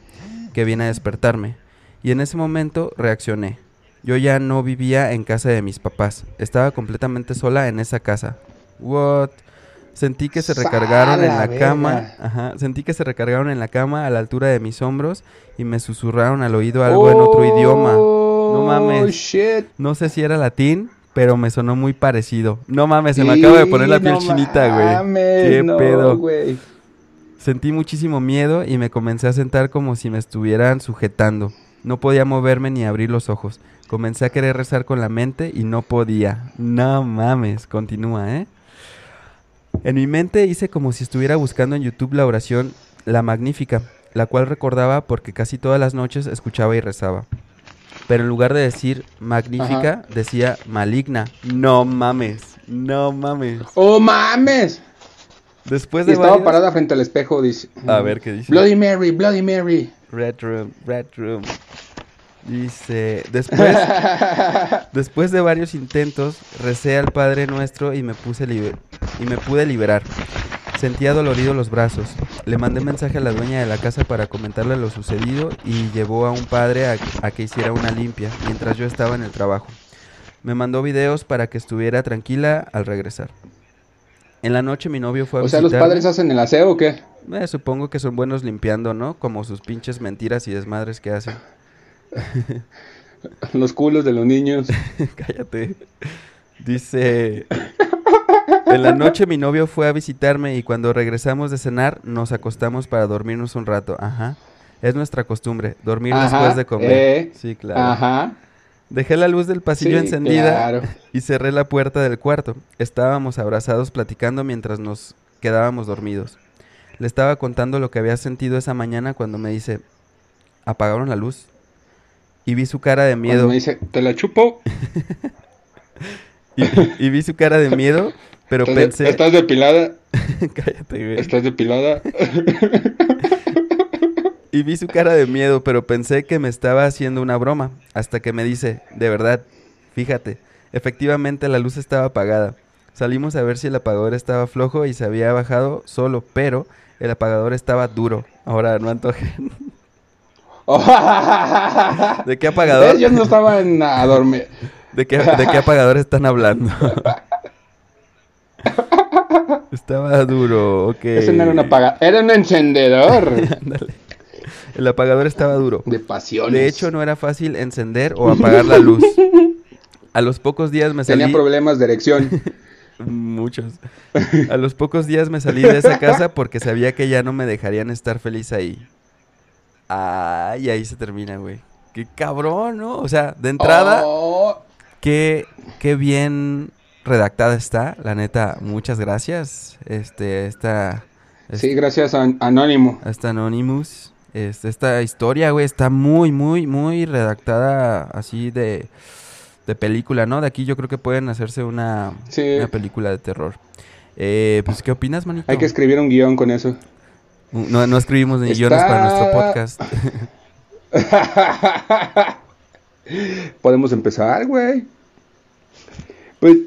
que viene a despertarme. Y en ese momento reaccioné. Yo ya no vivía en casa de mis papás. Estaba completamente sola en esa casa. What? Sentí que se ¡Sa recargaron en la cama. Ajá. Sentí que se recargaron en la cama a la altura de mis hombros y me susurraron al oído algo en otro idioma. No mames. Oh, shit. No sé si era latín, pero me sonó muy parecido. No mames, se me acaba de poner la piel no chinita, güey. mames, Qué no, pedo. güey. Sentí muchísimo miedo y me comencé a sentar como si me estuvieran sujetando. No podía moverme ni abrir los ojos. Comencé a querer rezar con la mente y no podía. No mames, continúa, ¿eh? En mi mente hice como si estuviera buscando en YouTube la oración La Magnífica, la cual recordaba porque casi todas las noches escuchaba y rezaba. Pero en lugar de decir magnífica, decía maligna. No mames, no mames. ¡Oh, mames! Después Y de estaba varios- parada frente al espejo, dice. A ver qué dice. Bloody Mary, Bloody Mary. Red Room, Red Room. Dice, después, <laughs> después de varios intentos, recé al Padre Nuestro y me puse y me pude liberar. Sentía dolorido los brazos. Le mandé mensaje a la dueña de la casa para comentarle lo sucedido y llevó a un padre a, a que hiciera una limpia mientras yo estaba en el trabajo. Me mandó videos para que estuviera tranquila al regresar. En la noche mi novio fue a O sea, ¿los padres hacen el aseo o qué? Eh, supongo que son buenos limpiando, ¿no? Como sus pinches mentiras y desmadres que hacen. <laughs> Los culos de los niños. <laughs> Cállate. Dice, en la noche mi novio fue a visitarme y cuando regresamos de cenar nos acostamos para dormirnos un rato. Ajá. Es nuestra costumbre, dormir Ajá, después de comer. eh, Sí, claro. Ajá. Dejé la luz del pasillo Sí, encendida claro. y cerré la puerta del cuarto. Estábamos abrazados platicando mientras nos quedábamos dormidos. Le estaba contando lo que había sentido esa mañana cuando me dice, apagaron la luz. Y vi su cara de Cuando miedo. me dice, te la chupo. <laughs> Y, y vi su cara de miedo, pero ¿Estás, de- pensé... ¿Estás depilada? <laughs> Cállate, güey. ¿Estás depilada? <laughs> Y vi su cara de miedo, pero pensé que me estaba haciendo una broma. Hasta que me dice, de verdad, fíjate, efectivamente la luz estaba apagada. Salimos a ver si el apagador estaba flojo y se había bajado solo, pero el apagador estaba duro. Ahora no antojen. <laughs> ¿De qué apagador? Ellos no estaban a dormir. ¿De qué, de qué apagador están hablando? <laughs> estaba duro, ok. Ese no era un apagador, era un encendedor. <laughs> El apagador estaba duro. de pasiones. De hecho, no era fácil encender o apagar la luz. A los pocos días me salí... Tenía problemas de erección. Muchos. A los pocos días me salí de esa casa porque sabía que ya no me dejarían estar feliz ahí. Ay, ahí se termina, güey. Qué cabrón, ¿no? O sea, de entrada, Oh, qué, qué bien redactada está. La neta, muchas gracias. Este, esta... sí, gracias a Anónimo. Hasta Anonymous. Este, esta historia, güey, está muy, muy, muy redactada así de, de película, ¿no? De aquí yo creo que pueden hacerse una, Sí. una película de terror. Eh, pues, ¿qué opinas, manito? Hay que escribir un guion con eso. No, no escribimos ni Está- guiones para nuestro podcast. <laughs> Podemos empezar, güey. Pues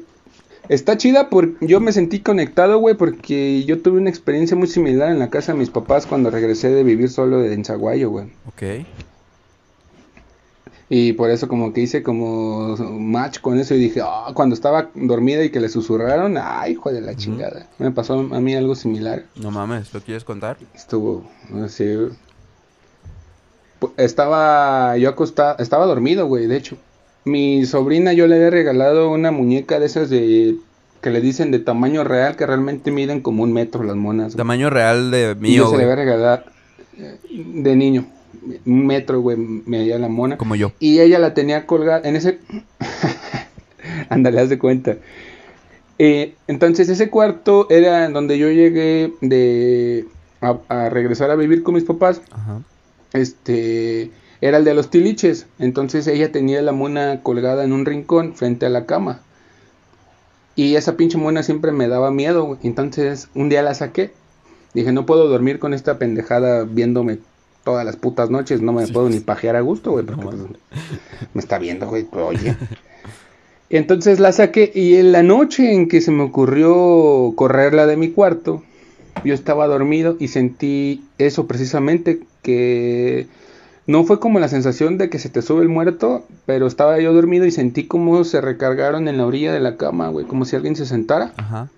está chida porque yo me sentí conectado, güey, porque yo tuve una experiencia muy similar en la casa de mis papás cuando regresé de vivir solo de en Zaguayo, güey. ok. Y por eso como que hice como match con eso y dije, ah, cuando estaba dormida y que le susurraron, ay, hijo de la chingada. Me pasó a mí algo similar. No mames, ¿lo quieres contar? Estuvo así. Estaba yo acostado, estaba dormido, güey, de hecho. Mi sobrina yo le había regalado una muñeca de esas de que le dicen de tamaño real que realmente miden como un metro las monas. güey. Tamaño real de Y yo mío, se le había regalado eh, de niño, un metro, güey, medía la mona. Como yo. Y ella la tenía colgada en ese... <laughs> Ándale, haz de cuenta. Eh, entonces ese cuarto era donde yo llegué de... A, a regresar a vivir con mis papás. Ajá. Este... Era el de los tiliches. Entonces ella tenía la mona colgada en un rincón frente a la cama. Y esa pinche mona siempre me daba miedo. Entonces un día la saqué. Dije, no puedo dormir con esta pendejada viéndome todas las putas noches. No me puedo ni pajear a gusto, güey. Porque No, pues, me está viendo, güey. pues, Oye. <laughs> Entonces la saqué y en la noche en que se me ocurrió correrla de mi cuarto, yo estaba dormido y sentí eso precisamente, que no fue como la sensación de que se te sube el muerto, pero estaba yo dormido y sentí como se recargaron en la orilla de la cama, güey, como si alguien se sentara. Ajá.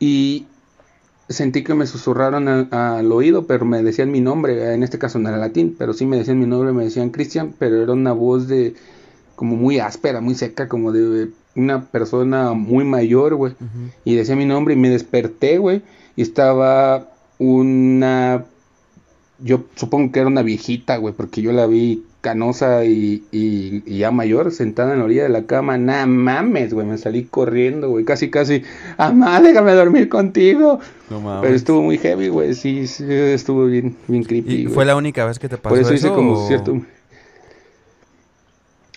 Y sentí que me susurraron a- al oído, pero me decían mi nombre, en este caso no era latín, pero sí me decían mi nombre, me decían Cristian, pero era una voz de como muy áspera, muy seca, como de una persona muy mayor, güey. Y decía mi nombre y me desperté, güey. Y estaba una... Yo supongo que era una viejita, güey, porque yo la vi canosa y, y, y ya mayor, sentada en la orilla de la cama. Nah, mames, güey, me salí corriendo, güey, casi, casi, amá, déjame dormir contigo. No mames. Pero estuvo muy heavy, güey, sí, sí, estuvo bien, bien creepy, ¿Y fue la única vez que te pasó Por eso hice como o- cierto...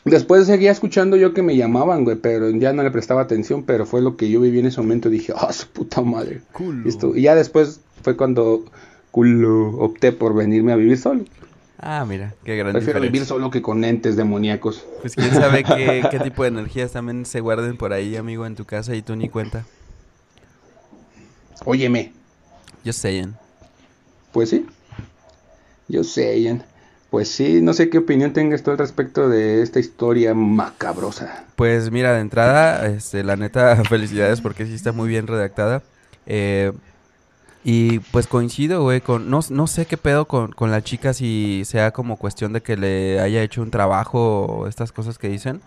Después seguía escuchando yo que me llamaban, güey, pero ya no le prestaba atención, pero fue lo que yo viví en ese momento. Dije, ah, su puta madre. Culo. Esto- Y ya después fue cuando culo, opté por venirme a vivir solo. Ah, mira, qué gran Prefiero vivir diferencia. solo que con entes demoníacos. Pues quién sabe qué, <laughs> qué tipo de energías también se guarden por ahí, amigo, en tu casa y tú ni cuenta. Óyeme, Yo sé, pues sí. Yo sé. Pues sí, no sé qué opinión tengas tú al respecto de esta historia macabrosa. Pues mira, de entrada, este, la neta, <laughs> felicidades porque sí está muy bien redactada. Eh, y pues coincido, güey, con... No, no sé qué pedo con, con la chica si sea como cuestión de que le haya hecho un trabajo o estas cosas que dicen.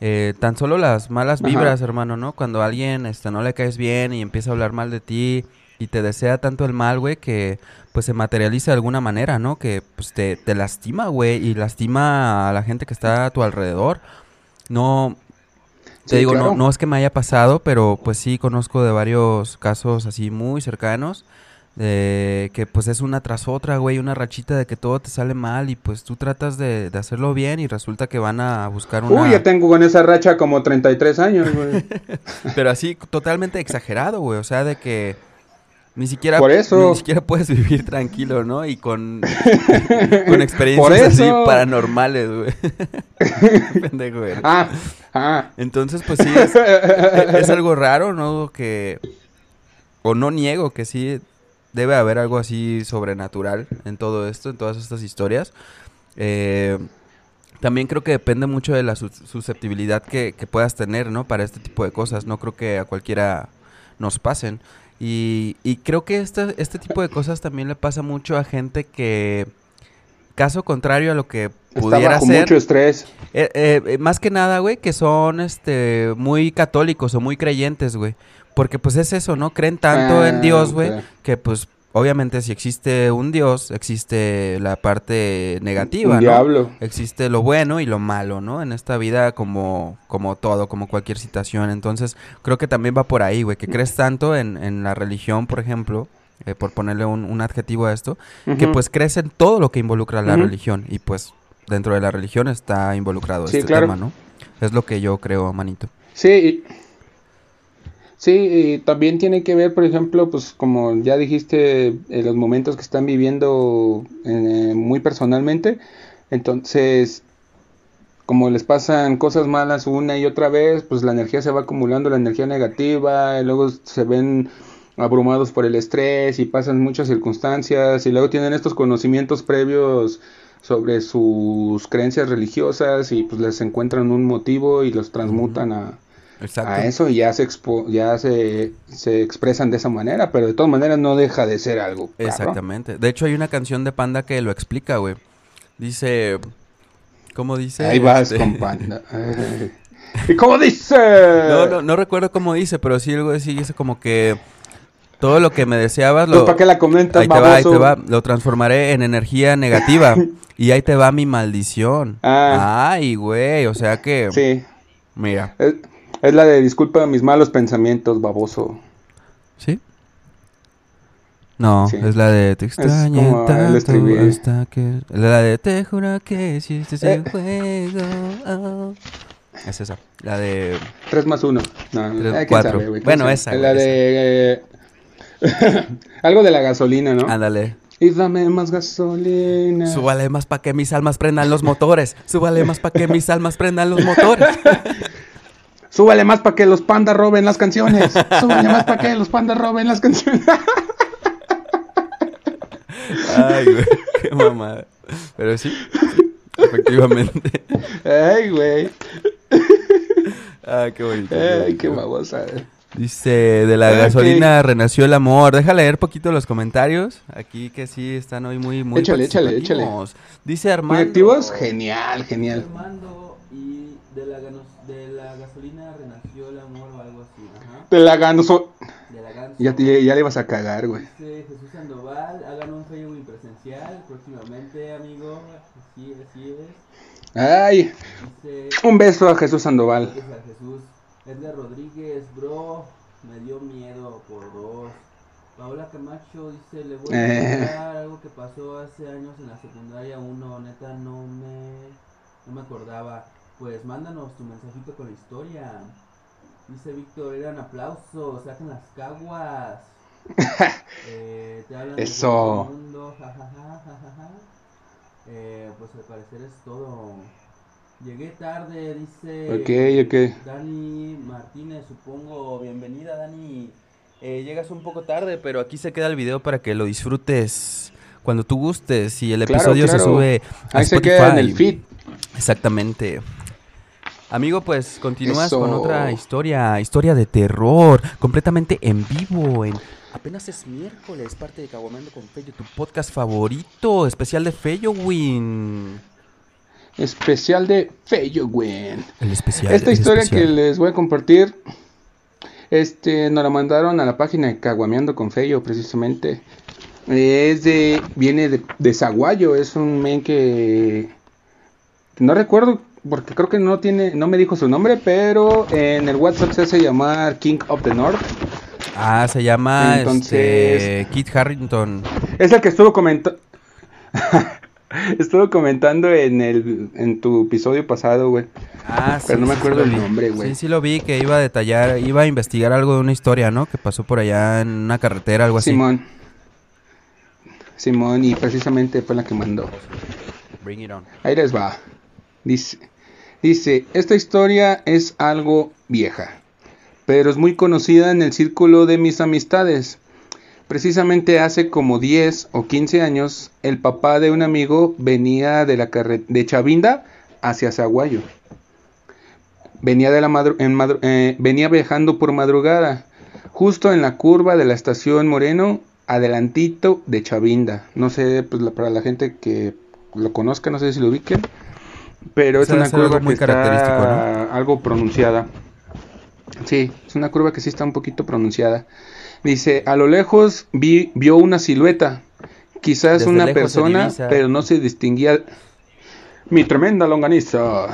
Eh, tan solo las malas Ajá. vibras, hermano, ¿no? Cuando a alguien este, no le caes bien y empieza a hablar mal de ti y te desea tanto el mal, güey, que pues se materializa de alguna manera, ¿no? Que pues te, te lastima, güey, y lastima a la gente que está a tu alrededor. No, te Sí, digo, claro. no, no es que me haya pasado, pero pues sí conozco de varios casos así muy cercanos. De que pues es una tras otra, güey, una rachita de que todo te sale mal y pues tú tratas de, de hacerlo bien y resulta que van a buscar una... Uy, ya tengo con esa racha como 33 años, güey. <laughs> Pero así totalmente exagerado, güey, o sea, de que ni siquiera, Por eso. ni siquiera puedes <laughs> vivir tranquilo, ¿no? Y con, <laughs> con experiencias Por así paranormales, güey. <laughs> Pendejo. Ah, ah. Entonces, pues sí, es, es algo raro, ¿no? Que, o no niego que sí debe haber algo así sobrenatural en todo esto, en todas estas historias. Eh, también creo que depende mucho de la sus- susceptibilidad que, que puedas tener, ¿no? Para este tipo de cosas. No creo que a cualquiera nos pasen. Y, y creo que este, este tipo de cosas también le pasa mucho a gente que, caso contrario a lo que pudiera ser, mucho estrés. eh, eh, más que nada, güey, que son este muy católicos o muy creyentes, güey. Porque pues es eso, ¿no? Creen tanto Ah, en Dios, güey, que pues obviamente si existe un Dios, existe la parte negativa, Un ¿no? diablo. Existe lo bueno y lo malo, ¿no? En esta vida como, como todo, como cualquier situación. Entonces, creo que también va por ahí, güey, que crees tanto en, en la religión, por ejemplo, eh, por ponerle un, un adjetivo a esto, que pues crees en todo lo que involucra la religión. Y pues dentro de la religión está involucrado Sí, este claro. tema, ¿no? Es lo que yo creo, manito. Sí, y- sí, y también tiene que ver, por ejemplo, pues como ya dijiste, en los momentos que están viviendo eh, muy personalmente, entonces, como les pasan cosas malas una y otra vez, pues la energía se va acumulando, la energía negativa, y luego se ven abrumados por el estrés y pasan muchas circunstancias y luego tienen estos conocimientos previos sobre sus creencias religiosas y pues les encuentran un motivo y los transmutan a, a eso y ya se expo- ya se, se expresan de esa manera, pero de todas maneras no deja de ser algo. Exactamente. De hecho, hay una canción de Panda que lo explica, güey. Dice... ¿Cómo dice? Ahí vas, Este, compadre. Ay. <laughs> ¿Y cómo dice? No, no, no recuerdo cómo dice, pero sí algo así dice como que... Todo lo que me deseabas Pues, lo... ¿Para qué la comentas, Ahí te va, ahí te va. Lo transformaré en energía negativa. <laughs> y ahí te va mi maldición. Ah. Ay, güey. O sea que. Sí, Mira. es, es la de disculpa mis malos pensamientos, baboso. ¿Sí? No, Sí. es la de te extrañé como el tanto hasta que. La de te juro que si este es el Eh. juego. oh. Es esa. La de. 3 más 1. No, Tres, eh, quién cuatro. sabe, güey, quién Bueno, esa, La de... eh, <laughs> Algo de la gasolina, ¿no? Ándale. Y dame más gasolina. Súbale más pa' que mis almas prendan los motores. Súbale más pa' que mis almas prendan los motores. <laughs> Súbale más para que los pandas roben las canciones. Súbale más para que los pandas roben las canciones. <laughs> Ay, güey. Qué mamada. Pero sí. sí, efectivamente. Ay, güey. Ah, qué bonito. Ay, qué babosa. Dice, de la Ah, gasolina renació el amor. Deja leer poquito los comentarios. Aquí que sí están hoy muy, muy Échale, échale, participativos. Dice ¿Muy Armando. activos? Genial, genial. Armando y de la, de la gasolina renació el amor o algo así. Ajá. Te la gano. so- De la ganso. Ya, te- ya le ibas a cagar, güey. Dice Jesús Sandoval, hagan un Facebook presencial próximamente, amigo. así, así es. Ay, Dice, un beso a Jesús Sandoval. Edgar Rodríguez, bro, me dio miedo por dos. Paola Camacho dice, le voy a Eh. contar algo que pasó hace años en la secundaria 1, neta no me, no me acordaba. Pues mándanos tu mensajito con la historia. Dice Víctor, eran aplausos, saquen las caguas. <laughs> Eh, te hablan de Eso. todo el mundo, jajaja, jajaja. Eh, pues al parecer es todo. Llegué tarde, dice. Ok, ok. Dani Martínez, supongo. Bienvenida, Dani. Eh, llegas un poco tarde, pero aquí se queda el video para que lo disfrutes cuando tú gustes y el Claro, episodio se sube a Ahí se Spotify. queda en el feed. Exactamente. Amigo, pues continúas Eso. con otra historia, historia de terror, completamente en vivo, en apenas es miércoles, parte de Caguamando con Fello, tu podcast favorito, especial de Fello Win. Especial de Feyowin. Esta historia especial. que les voy a compartir, este, nos la mandaron a la página de Caguameando con Feyo, precisamente. Es de, viene de, de Zaguayo, es un men que, que no recuerdo, porque creo que no tiene, no me dijo su nombre, pero en el WhatsApp se hace llamar King of the North. Ah, se llama Entonces- este, Kit Harrington. Es el que estuvo comentando. <laughs> estuvo comentando en el en tu episodio pasado, güey. Ah, Pero no me acuerdo lo el nombre, güey. Sí, sí lo vi, que iba a detallar, iba a investigar algo de una historia, ¿no? Que pasó por allá en una carretera, algo así. Simón. Simón, y precisamente fue la que mandó. Bring it on. Ahí les va. Dice, dice, esta historia es algo vieja, pero es muy conocida en el círculo de mis amistades. Precisamente hace como 10 o 15 años, el papá de un amigo venía de la de Chavinda hacia Zaguayo. Venía, de la madru- en madru- eh, venía viajando por madrugada, justo en la curva de la estación Moreno, adelantito de Chavinda. No sé, pues la- para la gente que lo conozca, no sé si lo ubiquen, pero es una curva muy que está algo pronunciada. Sí, es una curva que sí está un poquito pronunciada. Dice, a lo lejos vi, vio una silueta, quizás Desde una persona, pero no se distinguía. Mi tremenda longaniza,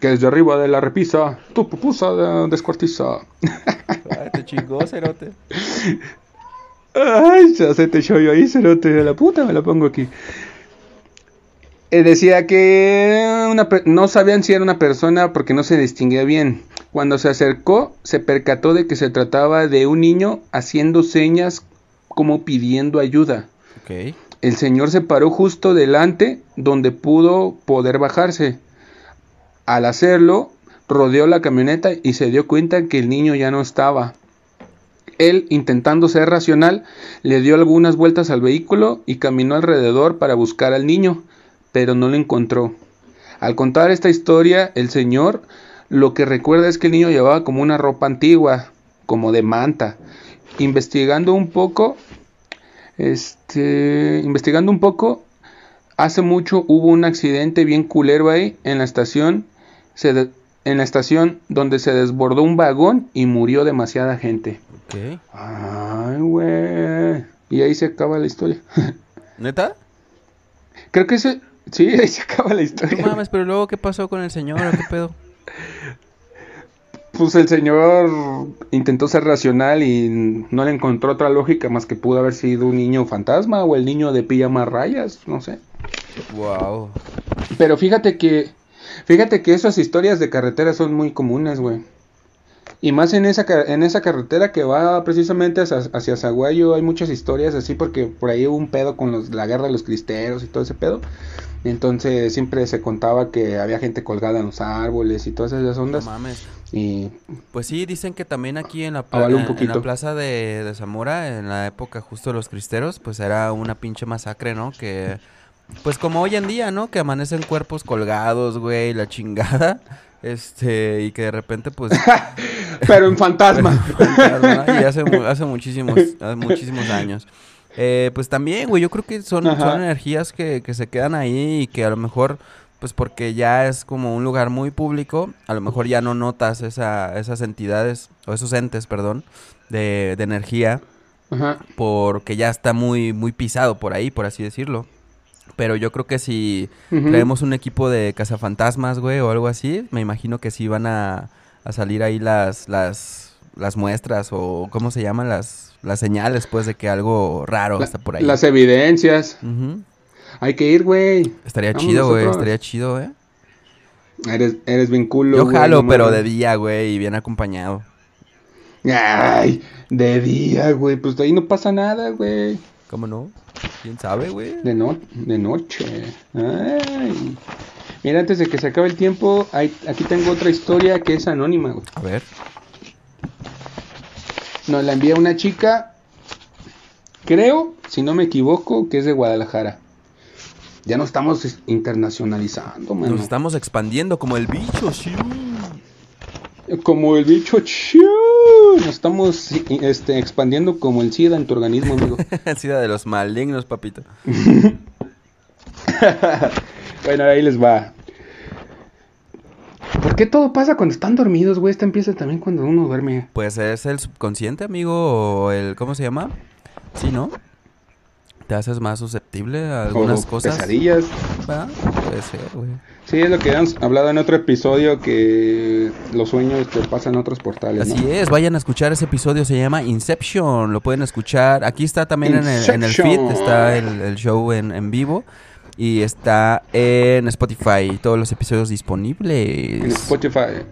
que desde arriba de la repisa, tu pupusa de- descuartiza. Ay, te chingó, cerote. Ay, ya se te yo ahí, cerote de la puta, me la pongo aquí. Eh, decía que una no sabían si era una persona porque no se distinguía bien. Cuando se acercó, se percató de que se trataba de un niño haciendo señas como pidiendo ayuda. El señor se paró justo delante donde pudo poder bajarse. Al hacerlo, rodeó la camioneta y se dio cuenta que el niño ya no estaba. Él, intentando ser racional, le dio algunas vueltas al vehículo y caminó alrededor para buscar al niño, pero no lo encontró. Al contar esta historia, el señor lo que recuerda es que el niño llevaba como una ropa antigua, como de manta. Investigando un poco, este, investigando un poco, hace mucho hubo un accidente bien culero ahí en la estación, se de- en la estación donde se desbordó un vagón y murió demasiada gente. Ok. Ay, güey. Y ahí se acaba la historia. <laughs> ¿Neta? Creo que ese, sí, ahí se acaba la No historia. mames, pero luego, ¿qué pasó con el señor o qué pedo? Pues el señor intentó ser racional y no le encontró otra lógica más que pudo haber sido un niño fantasma o el niño de pijama rayas, no sé. Wow. Pero fíjate que, fíjate que esas historias de carretera son muy comunes, güey. Y más en esa, en esa carretera que va precisamente hacia, hacia Zaguayo, hay muchas historias así porque por ahí hubo un pedo con los, la guerra de los cristeros y todo ese pedo. Entonces siempre se contaba que había gente colgada en los árboles y todas esas No ondas. mames. Y Pues sí, dicen que también aquí en la, pla- Avala un en- en la poquito. plaza de, de Zamora, en la época justo de los cristeros, pues era una pinche masacre, ¿no? Que, pues como hoy en día, ¿no? Que amanecen cuerpos colgados, güey, la chingada. <laughs> Este, y que de repente, pues... <laughs> pero en fantasma. <laughs> fantasma, y hace, hace muchísimos, hace muchísimos años. Eh, pues también, güey, yo creo que son, Ajá. son energías que, que se quedan ahí y que a lo mejor, pues porque ya es como un lugar muy público, a lo mejor ya no notas esa, esas entidades, o esos entes, perdón, de, de energía, Ajá. porque ya está muy, muy pisado por ahí, por así decirlo. Pero yo creo que si Ujú. traemos un equipo de cazafantasmas, güey, o algo así, me imagino que sí van a, a salir ahí las, las, las muestras o cómo se llaman las, las señales, pues, de que algo raro La- está por ahí. Las evidencias. Hay que ir, güey. Estaría Vamos chido, güey, estaría chido, eh. Eres, eres bien culo, Yo güey, jalo, no pero de día, güey, y bien acompañado. Ay, de día, güey. Pues de ahí no pasa nada, güey. ¿Cómo no? ¿Quién sabe, güey? De, no de noche. Ay. Mira, antes de que se acabe el tiempo, hay- aquí tengo otra historia que es anónima, güey. A ver. Nos la envía una chica, creo, si no me equivoco, que es de Guadalajara. Ya nos estamos es- internacionalizando, mano. Nos estamos expandiendo como el bicho, sí. Como el bicho, nos estamos este, expandiendo como el SIDA en tu organismo, amigo. <laughs> Sida de los malignos, papito. <laughs> bueno, ahí les va. ¿Por qué todo pasa cuando están dormidos, güey? Esta empieza también cuando uno duerme. Pues es el subconsciente, amigo, o el... ¿Cómo se llama? Sí, ¿no? Te haces más susceptible a algunas o cosas. pesadillas. Ah, Puede ser, güey. Sí, es lo que habíamos hablado en otro episodio, que los sueños te pasan a otros portales, ¿no? Así es, vayan a escuchar ese episodio, se llama Inception, lo pueden escuchar. Aquí está también en el, en el feed, está el, el show en, en vivo y está en Spotify, todos los episodios disponibles. En Spotify.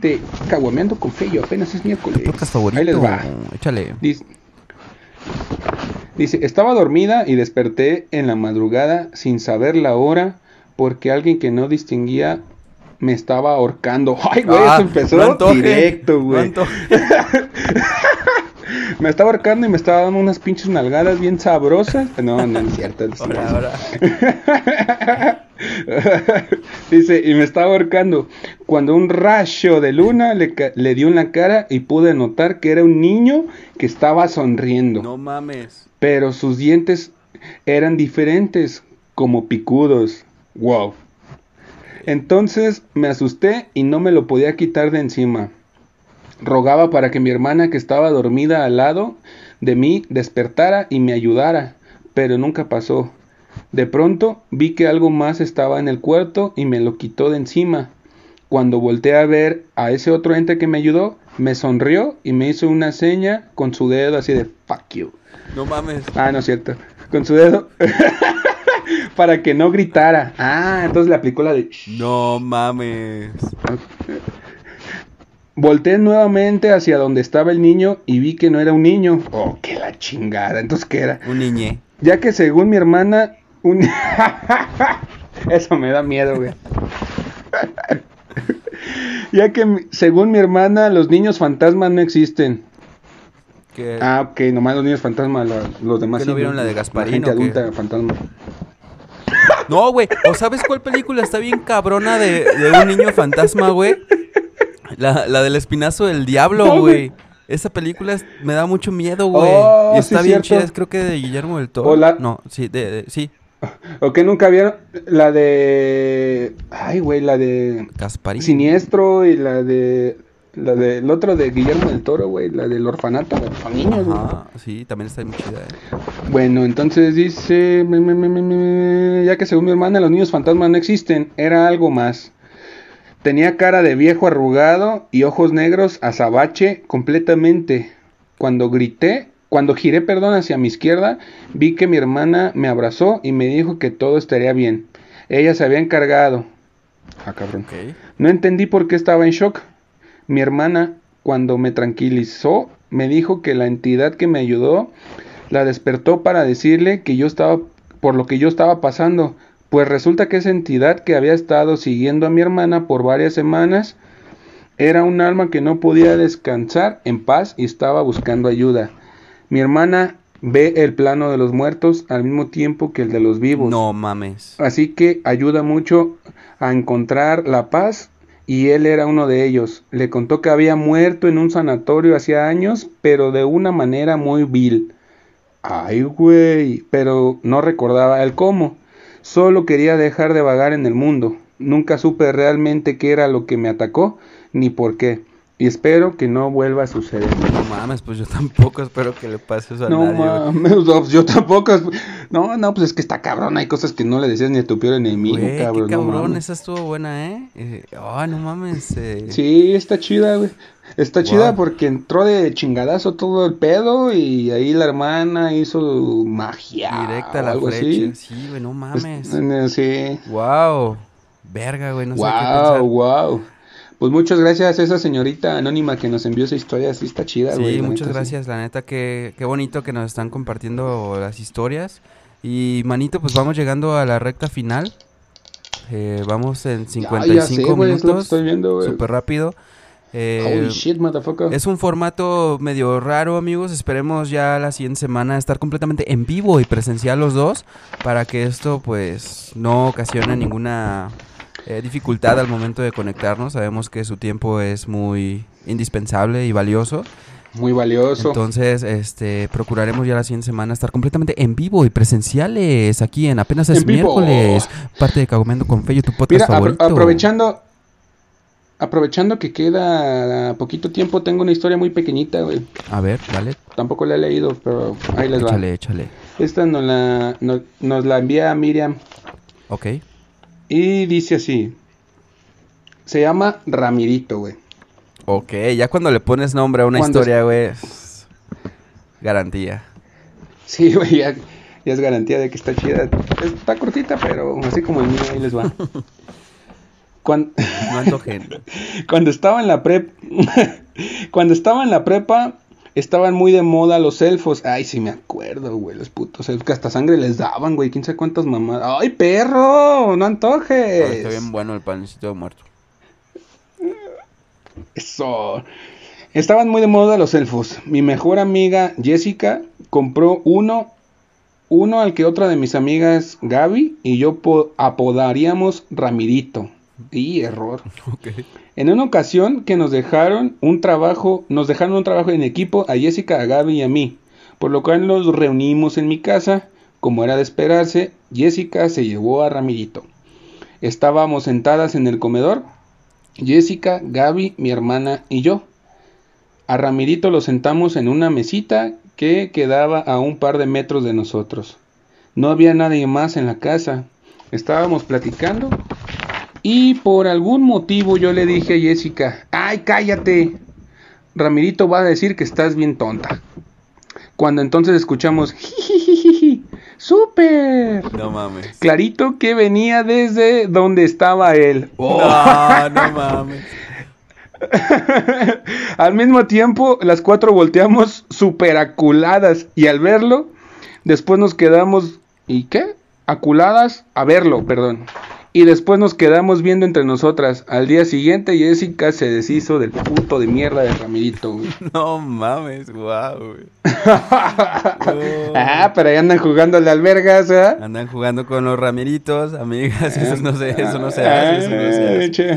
De Caguameando con Feyo, apenas es miércoles. Tu podcast favorito. Ahí les va. Échale. Dice, dice, estaba dormida y desperté en la madrugada sin saber la hora porque alguien que no distinguía me estaba ahorcando. Ay, güey, Ah, eso empezó no antoje, directo, no güey. antoje. <laughs> me estaba ahorcando y me estaba dando unas pinches nalgadas bien sabrosas. No, no es cierto. no, Ahora, ahora. <laughs> Dice, y me estaba ahorcando. Cuando un rayo de luna le, le dio en la cara y pude notar que era un niño que estaba sonriendo. No mames. Pero sus dientes eran diferentes, como picudos. Wow. Entonces me asusté y no me lo podía quitar de encima. Rogaba para que mi hermana que estaba dormida al lado de mí despertara y me ayudara, pero nunca pasó. De pronto vi que algo más estaba en el cuarto y me lo quitó de encima. Cuando volteé a ver a ese otro ente que me ayudó, me sonrió y me hizo una seña con su dedo así de fuck you. No mames. Ah, no es cierto. Con su dedo. <laughs> para que no gritara. Ah, entonces le aplicó la de... No mames. Volteé nuevamente hacia donde estaba el niño y vi que no era un niño. Oh, qué la chingada. Entonces, ¿qué era? Un niñe. Ya que según mi hermana, un... <laughs> Eso me da miedo, güey. ya que según mi hermana, los niños fantasmas no existen. Ah, ok, nomás los niños fantasmas, lo- los demás ¿Que no sí, vieron la de Gasparín gente o qué? adulta fantasma. No, güey. ¿O sabes cuál película está bien cabrona de, de un niño fantasma, güey? La, la del espinazo del diablo, <laughs> güey. Esa película es- me da mucho miedo, güey. Oh, y está sí, bien chida, es creo que de Guillermo del Toro. La- No, sí, de, de- sí. <laughs> ¿O que nunca vieron la de... Ay, güey, la de... Gasparín. Siniestro y la de... La del otro de Guillermo del Toro, güey, la del orfanato, güey, son niños, güey. Ajá, sí, también está muy chida, eh. Bueno, entonces dice, ya que según mi hermana los niños fantasmas no existen, era algo más. Tenía cara de viejo arrugado y ojos negros azabache completamente. Cuando grité, cuando giré, perdón, hacia mi izquierda, vi que mi hermana me abrazó y me dijo que todo estaría bien. Ella se había encargado. Ah, cabrón. No entendí por qué estaba en shock. Mi hermana, cuando me tranquilizó, me dijo que la entidad que me ayudó la despertó para decirle que yo estaba por lo que yo estaba pasando, pues resulta que esa entidad que había estado siguiendo a mi hermana por varias semanas era un alma que no podía descansar en paz y estaba buscando ayuda. Mi hermana ve el plano de los muertos al mismo tiempo que el de los vivos. No mames. Así que ayuda mucho a encontrar la paz y él era uno de ellos. Le contó que había muerto en un sanatorio hacía años, pero de una manera muy vil. Ay, güey, pero no recordaba el cómo. Solo quería dejar de vagar en el mundo. Nunca supe realmente qué era lo que me atacó ni por qué. y espero que no vuelva a suceder. No mames, pues yo tampoco espero que le pase eso a No nadie. mames, no, pues <laughs> yo tampoco. No, no, pues es que está cabrón. Hay cosas que no le decías ni a tu peor enemigo, Güey, cabrón. qué cabrón, mames. esa estuvo buena, ¿eh? Eh, Ay, no mames. eh. Sí, está chida, güey. Está Wow. chida porque entró de chingadazo todo el pedo y ahí la hermana hizo magia. Directa a o la algo flecha. así. Sí, güey, no mames. Es- eh, sí. Wow. Verga, güey, no sé qué wow, pensar. wow. Pues muchas gracias a esa señorita anónima que nos envió esa historia. Sí, está chida, güey. Sí, muchas neta, sí. gracias, la neta, qué, qué bonito que nos están compartiendo las historias. Y manito, pues vamos llegando a la recta final. Eh, vamos en Ya, 55 ya sé, que minutos. estoy viendo, güey. Súper rápido. Eh, Holy shit, motherfucker. es un formato medio raro, amigos. Esperemos ya la siguiente semana estar completamente en vivo y presencial los dos para que esto pues no ocasione ninguna eh, dificultad al momento de conectarnos. Sabemos que su tiempo es muy indispensable y valioso. Muy valioso. Entonces, este, procuraremos ya la siguiente semana estar completamente en vivo y presenciales aquí en apenas es En vivo. miércoles, parte de Cagomeando con Feyo, tu podcast Mira, apro- favorito. aprovechando aprovechando que queda poquito tiempo, tengo una historia muy pequeñita, güey. A ver, dale, Tampoco la he leído, pero ahí les va. échale, échale. Esta nos la, nos, nos la envía Miriam Ok. y dice así. Se llama Ramirito, güey. Ok, ya cuando le pones nombre a una historia, güey, es garantía. Sí, güey, ya, ya es garantía de que está chida. Está cortita, pero así como el mío, ahí les va. <laughs> Cuando, No <laughs> cuando estaba en la prep, <laughs> cuando estaba en la prepa, estaban muy de moda los elfos. Ay, sí me acuerdo, güey, los putos elfos que hasta sangre les daban, güey, quién sabe cuántas mamadas. Ay, perro, no antojes. Está bien bueno el panecito de muerto. Eso. Estaban muy de moda los elfos. Mi mejor amiga Jessica compró uno, uno al que otra de mis amigas Gaby y yo po- apodaríamos Ramirito. Y error. <laughs> En una ocasión que nos dejaron un trabajo, nos dejaron un trabajo en equipo a Jessica, a Gaby y a mí, por lo cual nos reunimos en mi casa. Como era de esperarse, Jessica se llevó a Ramirito. Estábamos sentadas en el comedor, Jessica, Gaby, mi hermana y yo. A Ramirito lo sentamos en una mesita que quedaba a un par de metros de nosotros. No había nadie más en la casa. Estábamos platicando y por algún motivo yo le dije a Jessica, ay, cállate. Ramirito va a decir que estás bien tonta. Cuando entonces escuchamos, jijijiji, súper. No mames. Clarito que venía desde donde estaba él. Oh. <laughs> No, no mames. <laughs> al mismo tiempo, las cuatro volteamos super aculadas y al verlo, después nos quedamos, ¿y qué? Aculadas a verlo, perdón. Y después nos quedamos viendo entre nosotras. Al día siguiente, Jessica se deshizo del puto de mierda de Ramirito, güey. <laughs> No mames, guau, <laughs> güey. ah, pero ahí andan jugando al albergas, ¿eh? Andan jugando con los ramiritos, amigas. Eso no se, eso no se hace, eso no se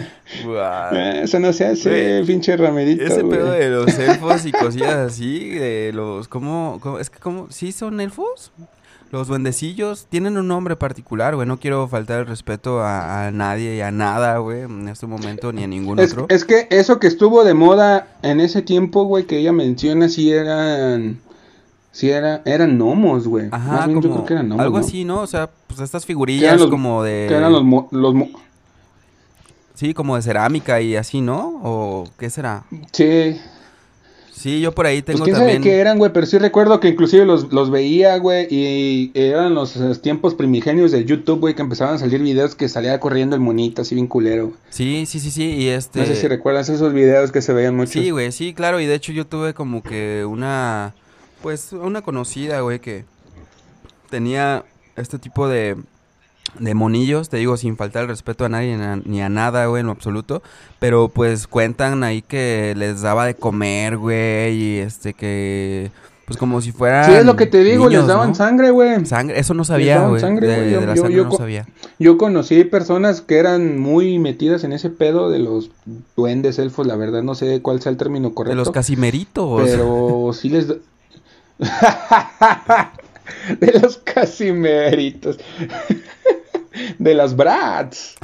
Ah, hace. Eh, Eso no se hace, Güey, pinche Ramirito. Ese güey. pedo de los elfos y <laughs> cosillas así, de los, ¿cómo, cómo- es que cómo, sí son elfos? Los duendecillos tienen un nombre particular, güey, no quiero faltar el respeto a, a nadie y a nada, güey, en este momento, ni a ningún Es, otro. es que eso que estuvo de moda en ese tiempo, güey, que ella menciona, sí eran. Sí era, eran gnomos, güey. Ajá, Más bien yo creo que eran gnomos. algo ¿no? así, ¿no? O sea, pues estas figurillas los- como de... Que eran los, mo- los mo- Sí, como de cerámica y así, ¿no? ¿O qué será? Sí. Sí, yo por ahí Pues tengo quién también... sabe qué eran, güey, pero sí recuerdo que inclusive los, los veía, güey, y eran los eh, tiempos primigenios de YouTube, güey, que empezaban a salir videos que salía corriendo el monito así bien culero. Sí, sí, sí, sí, y este... No sé si recuerdas esos videos que se veían mucho. Sí, güey, sí, claro, y de hecho yo tuve como que una, pues, una conocida, güey, que tenía este tipo de, de monillos, te digo, sin faltar el respeto a nadie ni a, nada, güey, en lo absoluto, pero pues cuentan ahí que les daba de comer, güey, y este que, pues como si fueran Sí, es lo que te digo, les daban ¿no? sangre, güey. Sangre, eso no sabía, güey, sangre, de, yo- de la yo- sangre yo no sabía. Yo conocí personas que eran muy metidas en ese pedo de los duendes, elfos, la verdad no sé cuál sea el término correcto. De los casimeritos. Pero sí les... <laughs> de los casimeritos. De las brats.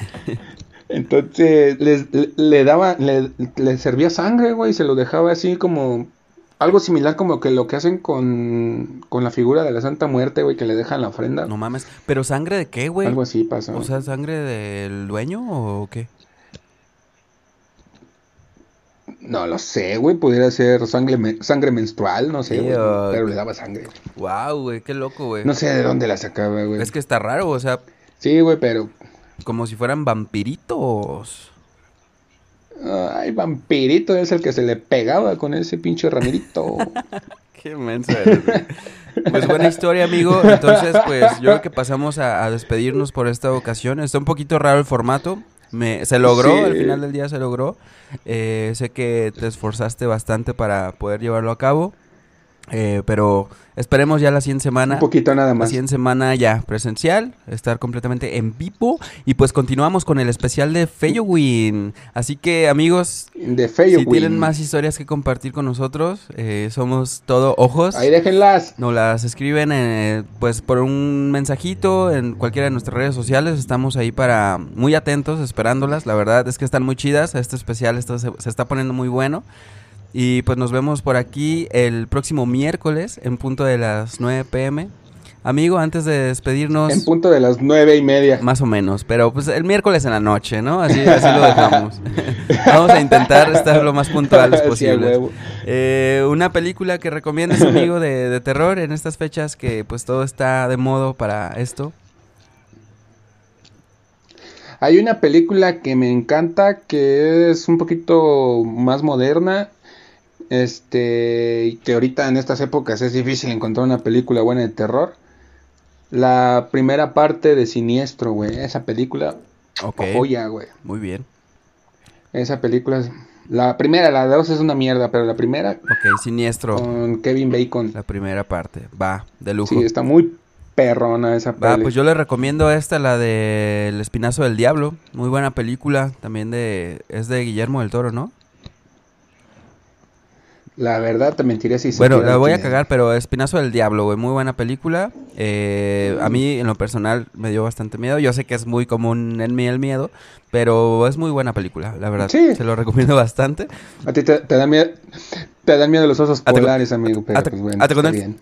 Entonces les- le, le daba, le, le servía sangre, güey, y se lo dejaba así como algo similar como que lo que hacen con, con la figura de la Santa Muerte, güey, que le dejan la ofrenda. No mames. ¿Pero sangre de qué, güey? Algo así pasa. O sea, ¿sangre del dueño o qué? no lo sé, güey, pudiera ser sangre, me- sangre menstrual, no sé, güey, pero le daba sangre. Wow, güey, qué loco, güey. No sé de dónde la sacaba, güey. Es que está raro, o sea, Sí, güey, pero como si fueran vampiritos. ay, vampirito es el que se le pegaba con ese pinche Ramirito. <laughs> Qué mensa. Pues buena historia, amigo. Entonces, pues yo creo que pasamos a, a despedirnos por esta ocasión. Está un poquito raro el formato. Me, se logró, Sí. al final del día se logró. Eh, sé que te esforzaste bastante para poder llevarlo a cabo. Eh, pero esperemos ya la siguiente semana. Un poquito nada La más. siguiente semana ya presencial, estar completamente en vivo. Y pues continuamos con el especial de Feyowin. Así que amigos, De si tienen más historias que compartir con nosotros, eh, somos todo ojos. Ahí déjenlas. Nos las escriben eh, pues por un mensajito en cualquiera de nuestras redes sociales. Estamos ahí para muy atentos, esperándolas. La verdad es que están muy chidas. Este especial esto se, se está poniendo muy bueno. Y pues nos vemos por aquí el próximo miércoles en punto de las 9 pm. Amigo, antes de despedirnos, En punto de las nueve y media. más o menos, pero pues el miércoles en la noche, ¿no? Así, así lo dejamos. <laughs> Vamos a intentar estar lo más puntuales Sí, huevo. Eh, una película que recomiendas, amigo, de, de terror en estas fechas que pues todo está de modo para esto. Hay una película que me encanta que es un poquito más moderna. Este, y que ahorita en estas épocas es difícil encontrar una película buena de terror. La primera parte de Siniestro, güey. Esa película, Ok, joya, güey. muy bien. Esa película es. La primera, la dos es una mierda, pero la primera Ok, siniestro, con Kevin Bacon. la primera parte. Va, de lujo. Sí, está muy perrona esa Va, película. pues yo le recomiendo esta, la de El Espinazo del Diablo. Muy buena película. También de. Es de Guillermo del Toro, ¿no? La verdad te mentiría si Bueno, la voy a cagar, pero Espinazo del Diablo, güey, muy buena película. Eh, a mí, en lo personal, me dio bastante miedo. Yo sé que es muy común en mí el miedo, pero es muy buena película, la verdad. Sí. Se lo recomiendo <laughs> bastante. A ti te, te dan miedo. Te dan miedo los osos Ate- polares, amigo, pero pues bueno, está bien.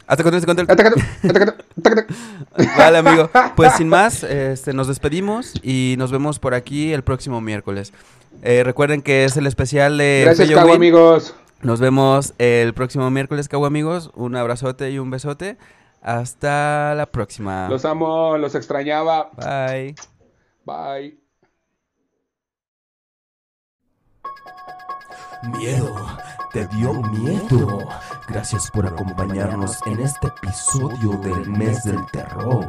Vale, amigo. <laughs> Pues sin más, este, nos despedimos y nos vemos por aquí el próximo miércoles. Eh, recuerden que es el especial de Gracias, Cabo, amigos. Nos vemos el próximo miércoles, Cabo amigos. Un abrazote y un besote. Hasta la próxima. Los amo, los extrañaba. Bye. Bye. Miedo, te dio miedo. Gracias por acompañarnos en este episodio del mes del terror.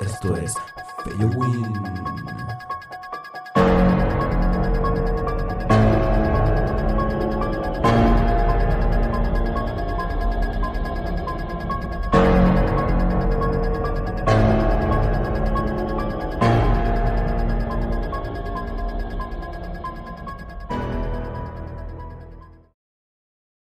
Esto es Feyowin.